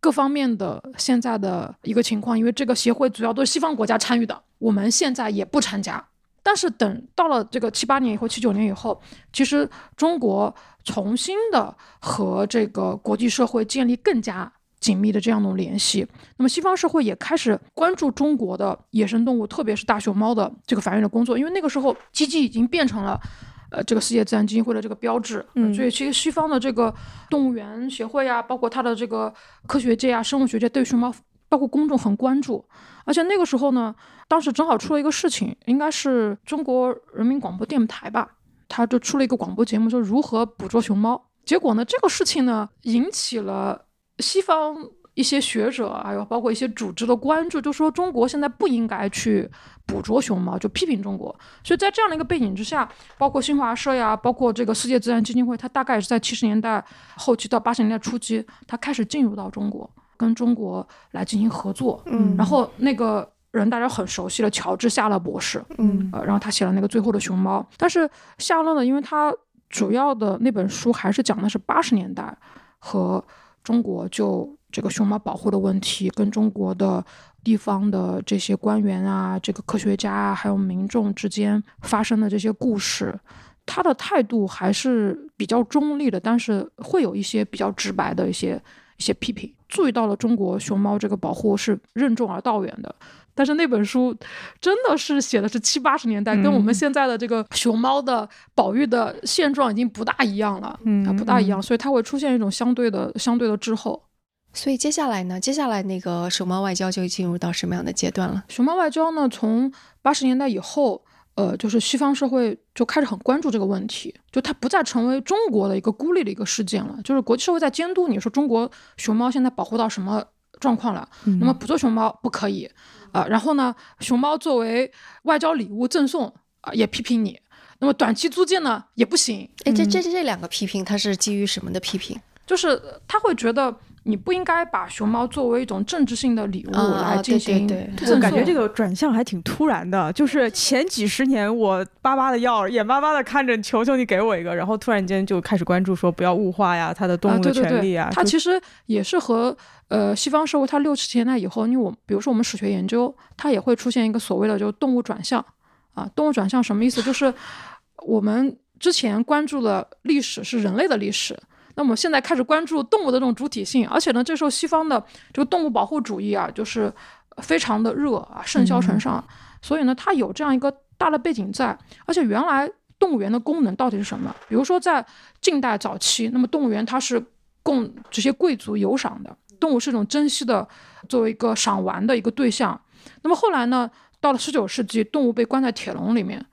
各方面的现在的一个情况，因为这个协会主要都是西方国家参与的，我们现在也不参加。但是等到了这个七八年以后、七九年以后，其实中国重新的和这个国际社会建立更加。紧密的这样的联系，那么西方社会也开始关注中国的野生动物，特别是大熊猫的这个繁育的工作，因为那个时候基基已经变成了，呃，这个世界自然基金会的这个标志，嗯，所以其实西方的这个动物园协会啊，包括它的这个科学界啊、生物学界对熊猫，包括公众很关注，而且那个时候呢，当时正好出了一个事情，应该是中国人民广播电台吧，它就出了一个广播节目，说如何捕捉熊猫，结果呢，这个事情呢，引起了。西方一些学者，还有包括一些组织的关注，就说中国现在不应该去捕捉熊猫，就批评中国。所以在这样的一个背景之下，包括新华社呀，包括这个世界自然基金会，它大概是在七十年代后期到八十年代初期，它开始进入到中国，跟中国来进行合作。嗯，然后那个人大家很熟悉的乔治夏勒博士，嗯，呃，然后他写了那个最后的熊猫。但是夏勒呢，因为他主要的那本书还是讲的是八十年代和。中国就这个熊猫保护的问题，跟中国的地方的这些官员啊、这个科学家啊，还有民众之间发生的这些故事，他的态度还是比较中立的，但是会有一些比较直白的一些一些批评。注意到了中国熊猫这个保护是任重而道远的。但是那本书真的是写的是七八十年代，跟我们现在的这个熊猫的保育的现状已经不大一样了，啊，不大一样，所以它会出现一种相对的、相对的滞后。所以接下来呢，接下来那个熊猫外交就进入到什么样的阶段了？熊猫外交呢，从八十年代以后，呃，就是西方社会就开始很关注这个问题，就它不再成为中国的一个孤立的一个事件了，就是国际社会在监督你说中国熊猫现在保护到什么状况了，那么不做熊猫不可以。啊，然后呢，熊猫作为外交礼物赠送啊，也批评你。那么短期租借呢，也不行。哎，这这这两个批评，它是基于什么的批评？就是他会觉得，你不应该把熊猫作为一种政治性的礼物来进行。我感觉这个转向还挺突然的，就是前几十年我巴巴的要，眼巴巴的看着，求求你给我一个，然后突然间就开始关注说不要物化呀，它的动物的权利啊。它其实也是和呃西方社会，它六七十年代以后，因为我比如说我们史学研究，它也会出现一个所谓的就动物转向啊，动物转向什么意思？就是我们之前关注的历史是人类的历史。那么现在开始关注动物的这种主体性，而且呢，这时候西方的这个动物保护主义啊，就是非常的热啊，盛嚣尘上。所以呢，它有这样一个大的背景在。而且原来动物园的功能到底是什么？比如说在近代早期，那么动物园它是供这些贵族游赏的，动物是一种珍惜的，作为一个赏玩的一个对象。那么后来呢，到了十九世纪，动物被关在铁笼里面。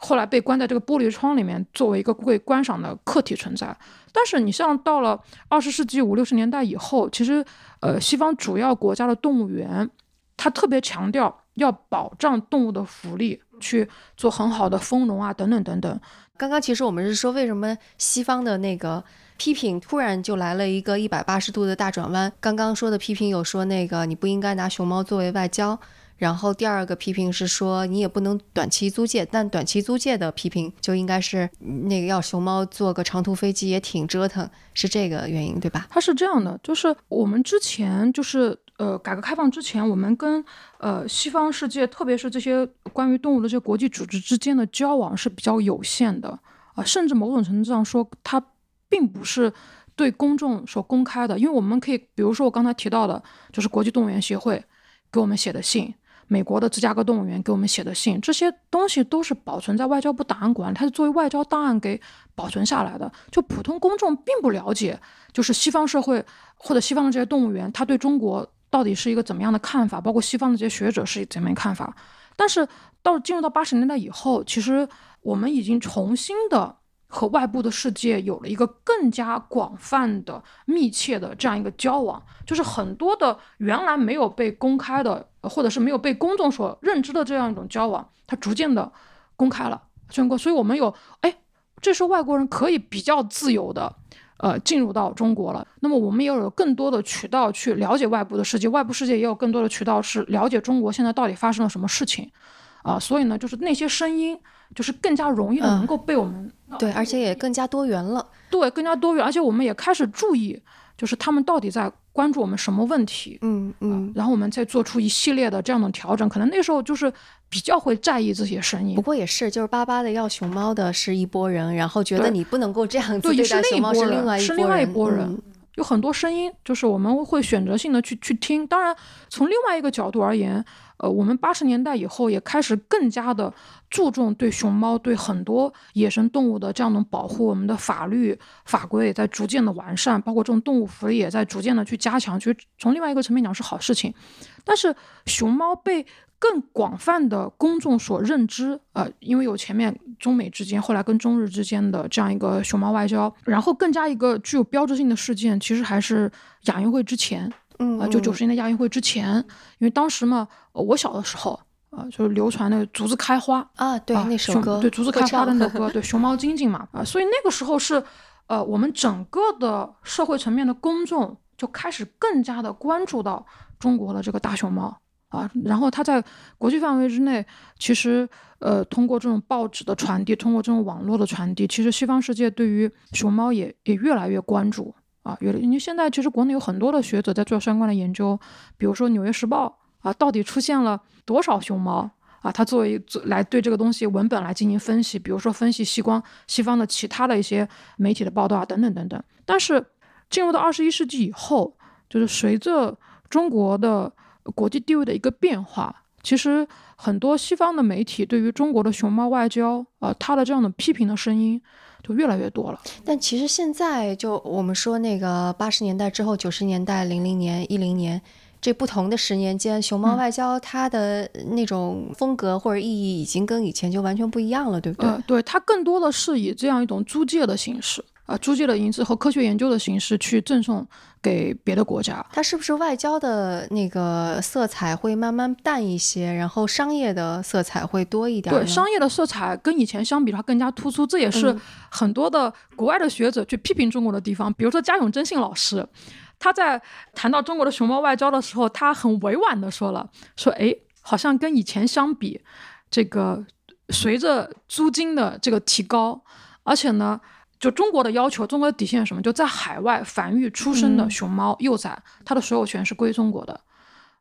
后来被关在这个玻璃窗里面，作为一个被观赏的客体存在。但是你像到了二十世纪五六十年代以后，其实，呃，西方主要国家的动物园，它特别强调要保障动物的福利，去做很好的丰容啊，等等等等。刚刚其实我们是说，为什么西方的那个批评突然就来了一个一百八十度的大转弯？刚刚说的批评有说那个你不应该拿熊猫作为外交。然后第二个批评是说，你也不能短期租借，但短期租借的批评就应该是那个要熊猫坐个长途飞机也挺折腾，是这个原因对吧？它是这样的，就是我们之前就是呃改革开放之前，我们跟呃西方世界，特别是这些关于动物的这些国际组织之间的交往是比较有限的啊，甚至某种程度上说，它并不是对公众所公开的，因为我们可以，比如说我刚才提到的，就是国际动物园协会给我们写的信。美国的芝加哥动物园给我们写的信，这些东西都是保存在外交部档案馆，它是作为外交档案给保存下来的。就普通公众并不了解，就是西方社会或者西方的这些动物园，他对中国到底是一个怎么样的看法，包括西方的这些学者是怎么样看法。但是到进入到八十年代以后，其实我们已经重新的。和外部的世界有了一个更加广泛的、密切的这样一个交往，就是很多的原来没有被公开的，或者是没有被公众所认知的这样一种交往，它逐渐的公开了。全国，所以我们有，哎，这时候外国人可以比较自由的，呃，进入到中国了。那么我们也有更多的渠道去了解外部的世界，外部世界也有更多的渠道是了解中国现在到底发生了什么事情，啊，所以呢，就是那些声音。就是更加容易的能够被我们对，而且也更加多元了。对，更加多元，而且我们也开始注意，就是他们到底在关注我们什么问题。嗯嗯。然后我们再做出一系列的这样的调整。可能那时候就是比较会在意这些声音。不过也是，就是巴巴的要熊猫的是一波人，然后觉得你不能够这样子对待熊猫是另外是另外一拨人。有很多声音，就是我们会选择性的去去听。当然，从另外一个角度而言。呃，我们八十年代以后也开始更加的注重对熊猫、对很多野生动物的这样的保护，我们的法律法规也在逐渐的完善，包括这种动物福利也在逐渐的去加强。其实从另外一个层面讲是好事情，但是熊猫被更广泛的公众所认知，呃，因为有前面中美之间，后来跟中日之间的这样一个熊猫外交，然后更加一个具有标志性的事件，其实还是亚运会之前。嗯啊，就九十年代亚运会之前，因为当时嘛，我小的时候啊，就是流传那个竹子开花啊，对那首歌，对竹子开花的那首歌，对熊猫精精嘛啊，所以那个时候是，呃，我们整个的社会层面的公众就开始更加的关注到中国的这个大熊猫啊，然后它在国际范围之内，其实呃，通过这种报纸的传递，通过这种网络的传递，其实西方世界对于熊猫也也越来越关注。啊，有的，你现在其实国内有很多的学者在做相关的研究，比如说《纽约时报》啊，到底出现了多少熊猫啊？它作为来对这个东西文本来进行分析，比如说分析西光西方的其他的一些媒体的报道啊，等等等等。但是进入到二十一世纪以后，就是随着中国的国际地位的一个变化，其实很多西方的媒体对于中国的熊猫外交呃，它的这样的批评的声音。就越来越多了，但其实现在就我们说那个八十年代之后，九十年代、零零年、一零年这不同的十年间，熊猫外交它的那种风格或者意义已经跟以前就完全不一样了，对不对？对，它更多的是以这样一种租借的形式。啊，租借的银子和科学研究的形式去赠送给别的国家，它是不是外交的那个色彩会慢慢淡一些，然后商业的色彩会多一点？对，商业的色彩跟以前相比的话更加突出，这也是很多的国外的学者去批评中国的地方。比如说加永真信老师，他在谈到中国的熊猫外交的时候，他很委婉的说了，说哎，好像跟以前相比，这个随着租金的这个提高，而且呢，就中国的要求，中国的底线是什么？就在海外繁育出生的熊猫幼崽，它的所有权是归中国的。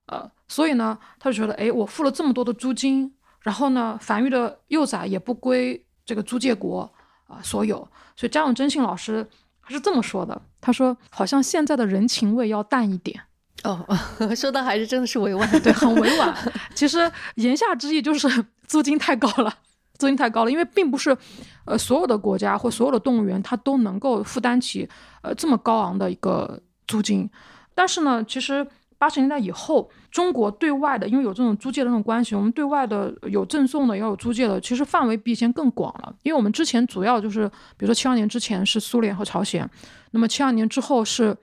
呃，所以呢，他就觉得，哎，我付了这么多的租金，然后呢，繁育的幼崽也不归这个租借国啊所有，所以张永真信老师他是这么说的，他说，好像现在的人情味要淡一点。哦，说的还是真的是委婉，对，很委婉。其实言下之意就是 租金太高了，租金太高了，因为并不是，呃，所有的国家或所有的动物园它都能够负担起，呃，这么高昂的一个租金。但是呢，其实。八十年代以后，中国对外的，因为有这种租借的这种关系，我们对外的有赠送的，也有租借的，其实范围比以前更广了。因为我们之前主要就是，比如说七二年之前是苏联和朝鲜，那么七二年之后是，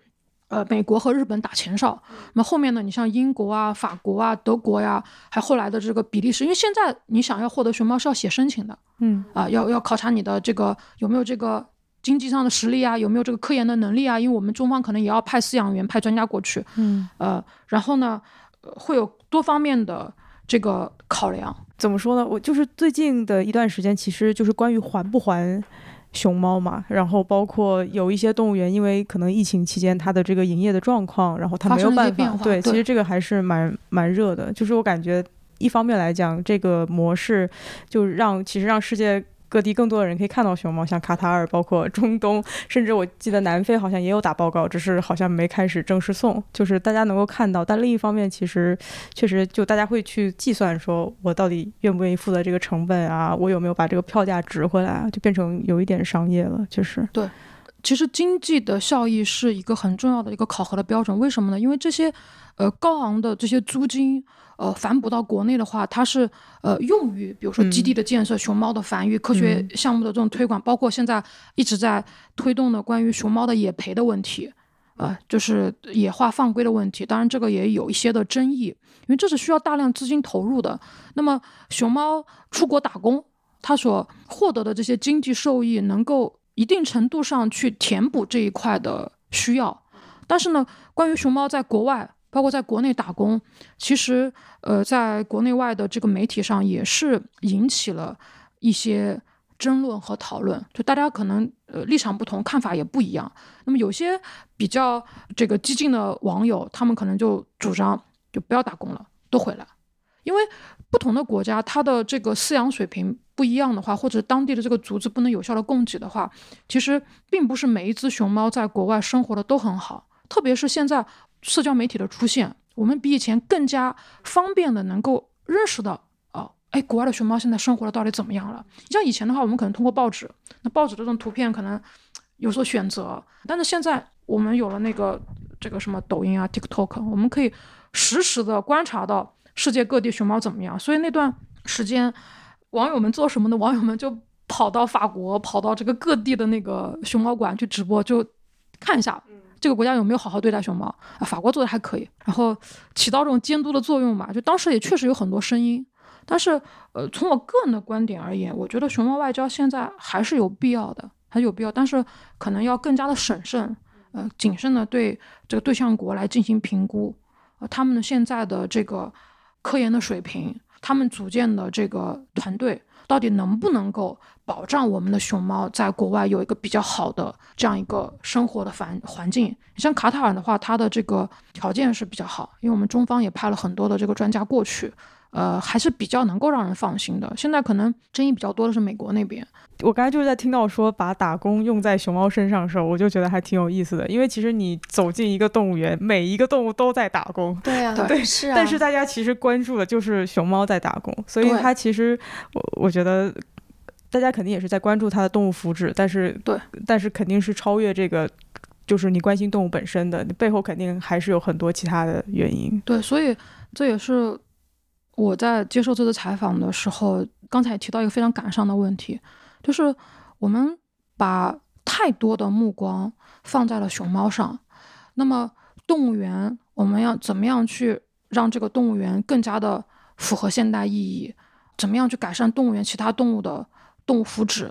呃，美国和日本打前哨。那么后面呢，你像英国啊、法国啊、德国呀，还后来的这个比利时，因为现在你想要获得熊猫是要写申请的，嗯，啊，要要考察你的这个有没有这个。经济上的实力啊，有没有这个科研的能力啊？因为我们中方可能也要派饲养员、派专家过去，嗯，呃，然后呢，会有多方面的这个考量。怎么说呢？我就是最近的一段时间，其实就是关于还不还熊猫嘛，然后包括有一些动物园，因为可能疫情期间它的这个营业的状况，然后它没有办法，对，其实这个还是蛮蛮热的。就是我感觉一方面来讲，这个模式就让其实让世界。各地更多的人可以看到熊猫，像卡塔尔，包括中东，甚至我记得南非好像也有打报告，只是好像没开始正式送，就是大家能够看到。但另一方面，其实确实就大家会去计算，说我到底愿不愿意负责这个成本啊？我有没有把这个票价值回来啊？就变成有一点商业了，就是对。其实经济的效益是一个很重要的一个考核的标准，为什么呢？因为这些，呃，高昂的这些租金。呃，反哺到国内的话，它是呃用于比如说基地的建设、熊猫的繁育、科学项目的这种推广，包括现在一直在推动的关于熊猫的野培的问题，呃，就是野化放归的问题。当然，这个也有一些的争议，因为这是需要大量资金投入的。那么，熊猫出国打工，它所获得的这些经济收益，能够一定程度上去填补这一块的需要。但是呢，关于熊猫在国外。包括在国内打工，其实，呃，在国内外的这个媒体上也是引起了一些争论和讨论。就大家可能呃立场不同，看法也不一样。那么有些比较这个激进的网友，他们可能就主张就不要打工了，都回来。因为不同的国家，它的这个饲养水平不一样的话，或者当地的这个组织不能有效的供给的话，其实并不是每一只熊猫在国外生活的都很好，特别是现在。社交媒体的出现，我们比以前更加方便的能够认识到啊，哎，国外的熊猫现在生活的到底怎么样了？你像以前的话，我们可能通过报纸，那报纸这种图片可能有所选择，但是现在我们有了那个这个什么抖音啊、TikTok，我们可以实时的观察到世界各地熊猫怎么样。所以那段时间，网友们做什么呢？网友们就跑到法国，跑到这个各地的那个熊猫馆去直播，就看一下。这个国家有没有好好对待熊猫啊？法国做的还可以，然后起到这种监督的作用嘛。就当时也确实有很多声音，但是呃，从我个人的观点而言，我觉得熊猫外交现在还是有必要的，还有必要，但是可能要更加的审慎，呃，谨慎的对这个对象国来进行评估，呃，他们的现在的这个科研的水平，他们组建的这个团队。到底能不能够保障我们的熊猫在国外有一个比较好的这样一个生活的环环境？你像卡塔尔的话，它的这个条件是比较好，因为我们中方也派了很多的这个专家过去。呃，还是比较能够让人放心的。现在可能争议比较多的是美国那边。我刚才就是在听到说把打工用在熊猫身上的时候，我就觉得还挺有意思的。因为其实你走进一个动物园，每一个动物都在打工。对啊，对，是啊。但是大家其实关注的就是熊猫在打工，所以它其实我我觉得大家肯定也是在关注它的动物福祉，但是对，但是肯定是超越这个，就是你关心动物本身的，你背后肯定还是有很多其他的原因。对，所以这也是。我在接受这次采访的时候，刚才也提到一个非常感伤的问题，就是我们把太多的目光放在了熊猫上。那么，动物园我们要怎么样去让这个动物园更加的符合现代意义？怎么样去改善动物园其他动物的动物福祉？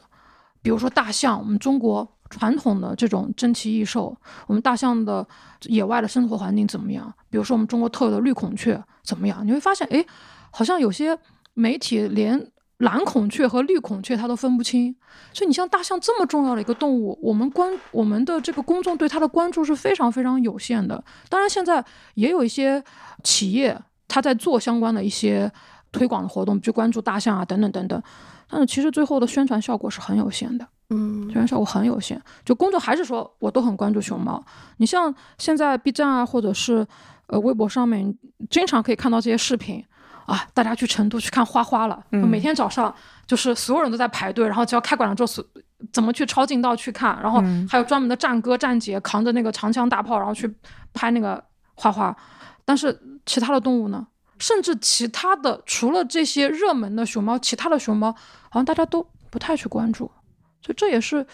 比如说大象，我们中国。传统的这种珍奇异兽，我们大象的野外的生活环境怎么样？比如说我们中国特有的绿孔雀怎么样？你会发现，哎，好像有些媒体连蓝孔雀和绿孔雀它都分不清。所以你像大象这么重要的一个动物，我们关我们的这个公众对它的关注是非常非常有限的。当然，现在也有一些企业它在做相关的一些推广的活动，去关注大象啊等等等等。但是其实最后的宣传效果是很有限的。嗯，宣传效果很有限，就公众还是说我都很关注熊猫。你像现在 B 站啊，或者是呃微博上面，经常可以看到这些视频啊，大家去成都去看花花了，每天早上就是所有人都在排队，然后只要开馆了之后，怎么去抄近道去看，然后还有专门的战歌战姐扛着那个长枪大炮，然后去拍那个花花。但是其他的动物呢，甚至其他的除了这些热门的熊猫，其他的熊猫好像大家都不太去关注。所以这也是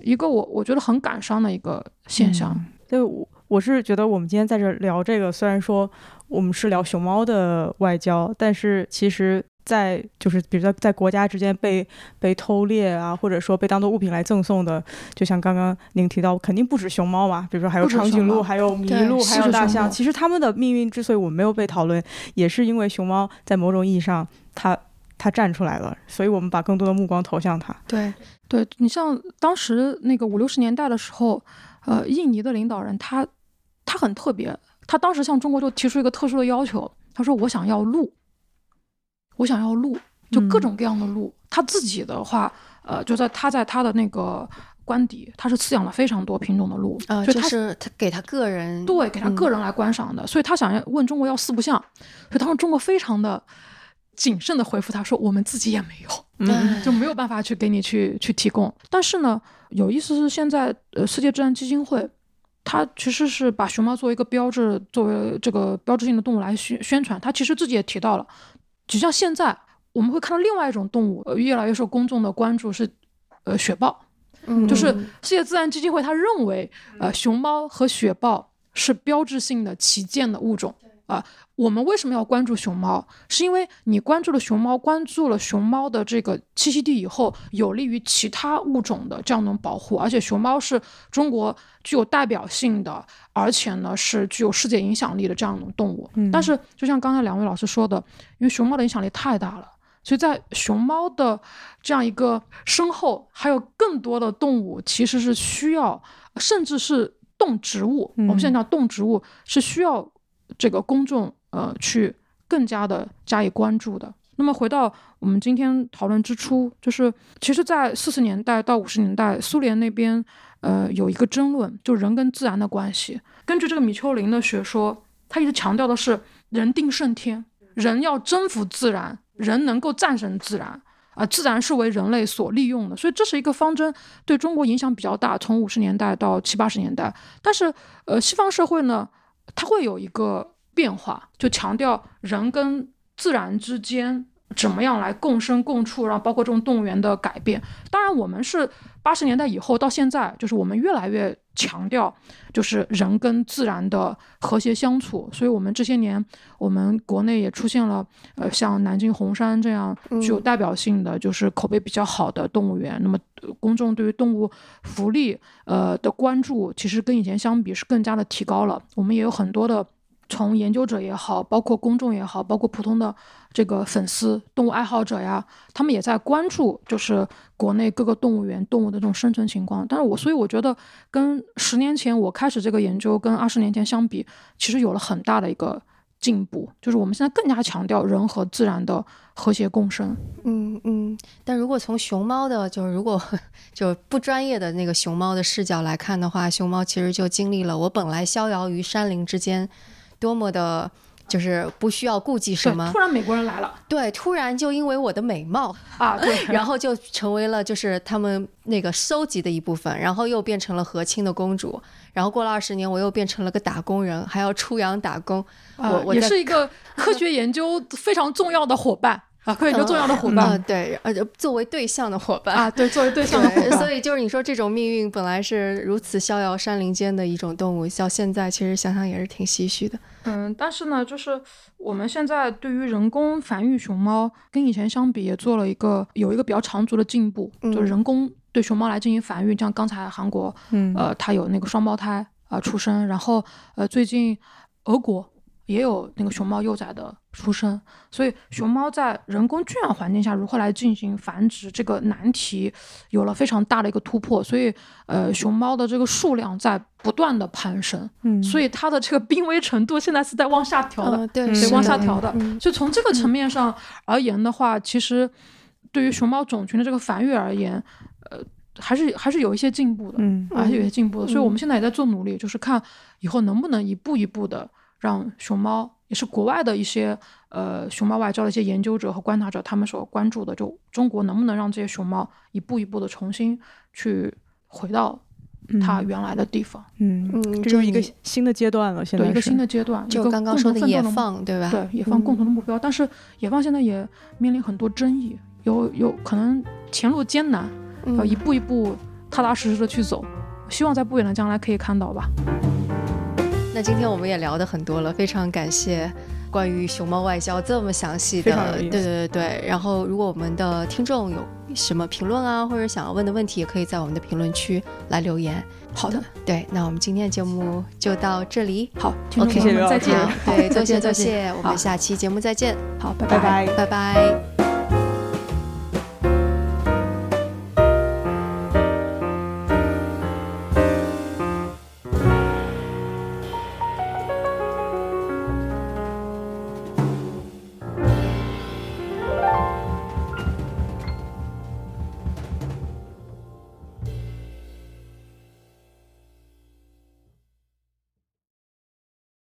一个我我觉得很感伤的一个现象。对，我我是觉得我们今天在这聊这个，虽然说我们是聊熊猫的外交，但是其实，在就是比如在在国家之间被被偷猎啊，或者说被当做物品来赠送的，就像刚刚您提到，肯定不止熊猫嘛，比如说还有长颈鹿、还有麋鹿、还有大象。其实他们的命运之所以我们没有被讨论，也是因为熊猫在某种意义上它。他站出来了，所以我们把更多的目光投向他。对，对你像当时那个五六十年代的时候，呃，印尼的领导人他他很特别，他当时向中国就提出一个特殊的要求，他说我想要鹿，我想要鹿，就各种各样的鹿。他自己的话，呃，就在他在他的那个官邸，他是饲养了非常多品种的鹿，呃，就是他给他个人，对，给他个人来观赏的。所以他想要问中国要四不像，所以当时中国非常的。谨慎的回复他说：“我们自己也没有，嗯，就没有办法去给你去去提供。但是呢，有意思是现在呃，世界自然基金会，它其实是把熊猫作为一个标志，作为这个标志性的动物来宣宣传。它其实自己也提到了，就像现在我们会看到另外一种动物，呃，越来越受公众的关注是，呃，雪豹，嗯，就是世界自然基金会他认为，呃，熊猫和雪豹是标志性的旗舰的物种。”啊，我们为什么要关注熊猫？是因为你关注了熊猫，关注了熊猫的这个栖息地以后，有利于其他物种的这样的保护。而且熊猫是中国具有代表性的，而且呢是具有世界影响力的这样一种动物。但是，就像刚才两位老师说的，因为熊猫的影响力太大了，所以在熊猫的这样一个身后，还有更多的动物其实是需要，甚至是动植物。我们现在讲动植物是需要。这个公众呃去更加的加以关注的。那么回到我们今天讨论之初，就是其实，在四十年代到五十年代，苏联那边呃有一个争论，就人跟自然的关系。根据这个米丘林的学说，他一直强调的是人定胜天，人要征服自然，人能够战胜自然啊，自然是为人类所利用的。所以这是一个方针，对中国影响比较大，从五十年代到七八十年代。但是呃，西方社会呢？它会有一个变化，就强调人跟自然之间怎么样来共生共处，然后包括这种动物园的改变。当然，我们是八十年代以后到现在，就是我们越来越强调，就是人跟自然的和谐相处。所以，我们这些年，我们国内也出现了，呃，像南京红山这样具有代表性的，就是口碑比较好的动物园。那么，公众对于动物福利，呃的关注，其实跟以前相比是更加的提高了。我们也有很多的。从研究者也好，包括公众也好，包括普通的这个粉丝、动物爱好者呀，他们也在关注，就是国内各个动物园动物的这种生存情况。但是我所以我觉得，跟十年前我开始这个研究，跟二十年前相比，其实有了很大的一个进步，就是我们现在更加强调人和自然的和谐共生。嗯嗯。但如果从熊猫的，就是如果 就不专业的那个熊猫的视角来看的话，熊猫其实就经历了我本来逍遥于山林之间。多么的，就是不需要顾忌什么。突然美国人来了，对，突然就因为我的美貌啊，对，然后就成为了就是他们那个收集的一部分，然后又变成了和亲的公主，然后过了二十年，我又变成了个打工人，还要出洋打工。我我也是一个科学研究非常重要的伙伴。啊，可以说重要的伙伴，对，呃，作为对象的伙伴啊，对，作为对象的伙伴。所以就是你说这种命运本来是如此逍遥山林间的一种动物，到现在其实想想也是挺唏嘘的。嗯，但是呢，就是我们现在对于人工繁育熊猫跟以前相比，也做了一个有一个比较长足的进步，就是人工。对熊猫来进行繁育，像刚才韩国，嗯，呃，它有那个双胞胎啊出生，然后呃，最近俄国也有那个熊猫幼崽的出生，所以熊猫在人工圈养环境下如何来进行繁殖这个难题有了非常大的一个突破，所以呃，熊猫的这个数量在不断的攀升，嗯，所以它的这个濒危程度现在是在往下调的，对，往下调的，所以从这个层面上而言的话，其实对于熊猫种群的这个繁育而言。呃，还是还是有一些进步的，嗯，还是有些进步的，所以我们现在也在做努力，就是看以后能不能一步一步的让熊猫，也是国外的一些呃熊猫外交的一些研究者和观察者他们所关注的，就中国能不能让这些熊猫一步一步的重新去回到它原来的地方，嗯嗯，这就是一个新的阶段了，现在对一个新的阶段，就刚刚说的野放，对吧？对，野放共同的目标，但是野放现在也面临很多争议，有有可能前路艰难。要一步一步踏踏实实的去走，希望在不远的将来可以看到吧。那今天我们也聊的很多了，非常感谢关于熊猫外交这么详细的，对对对对。然后如果我们的听众有什么评论啊，或者想要问的问题，也可以在我们的评论区来留言。好的，对，那我们今天的节目就到这里。好，OK，再见。对，多谢 多谢，我们下期节目再见。好，拜拜拜拜。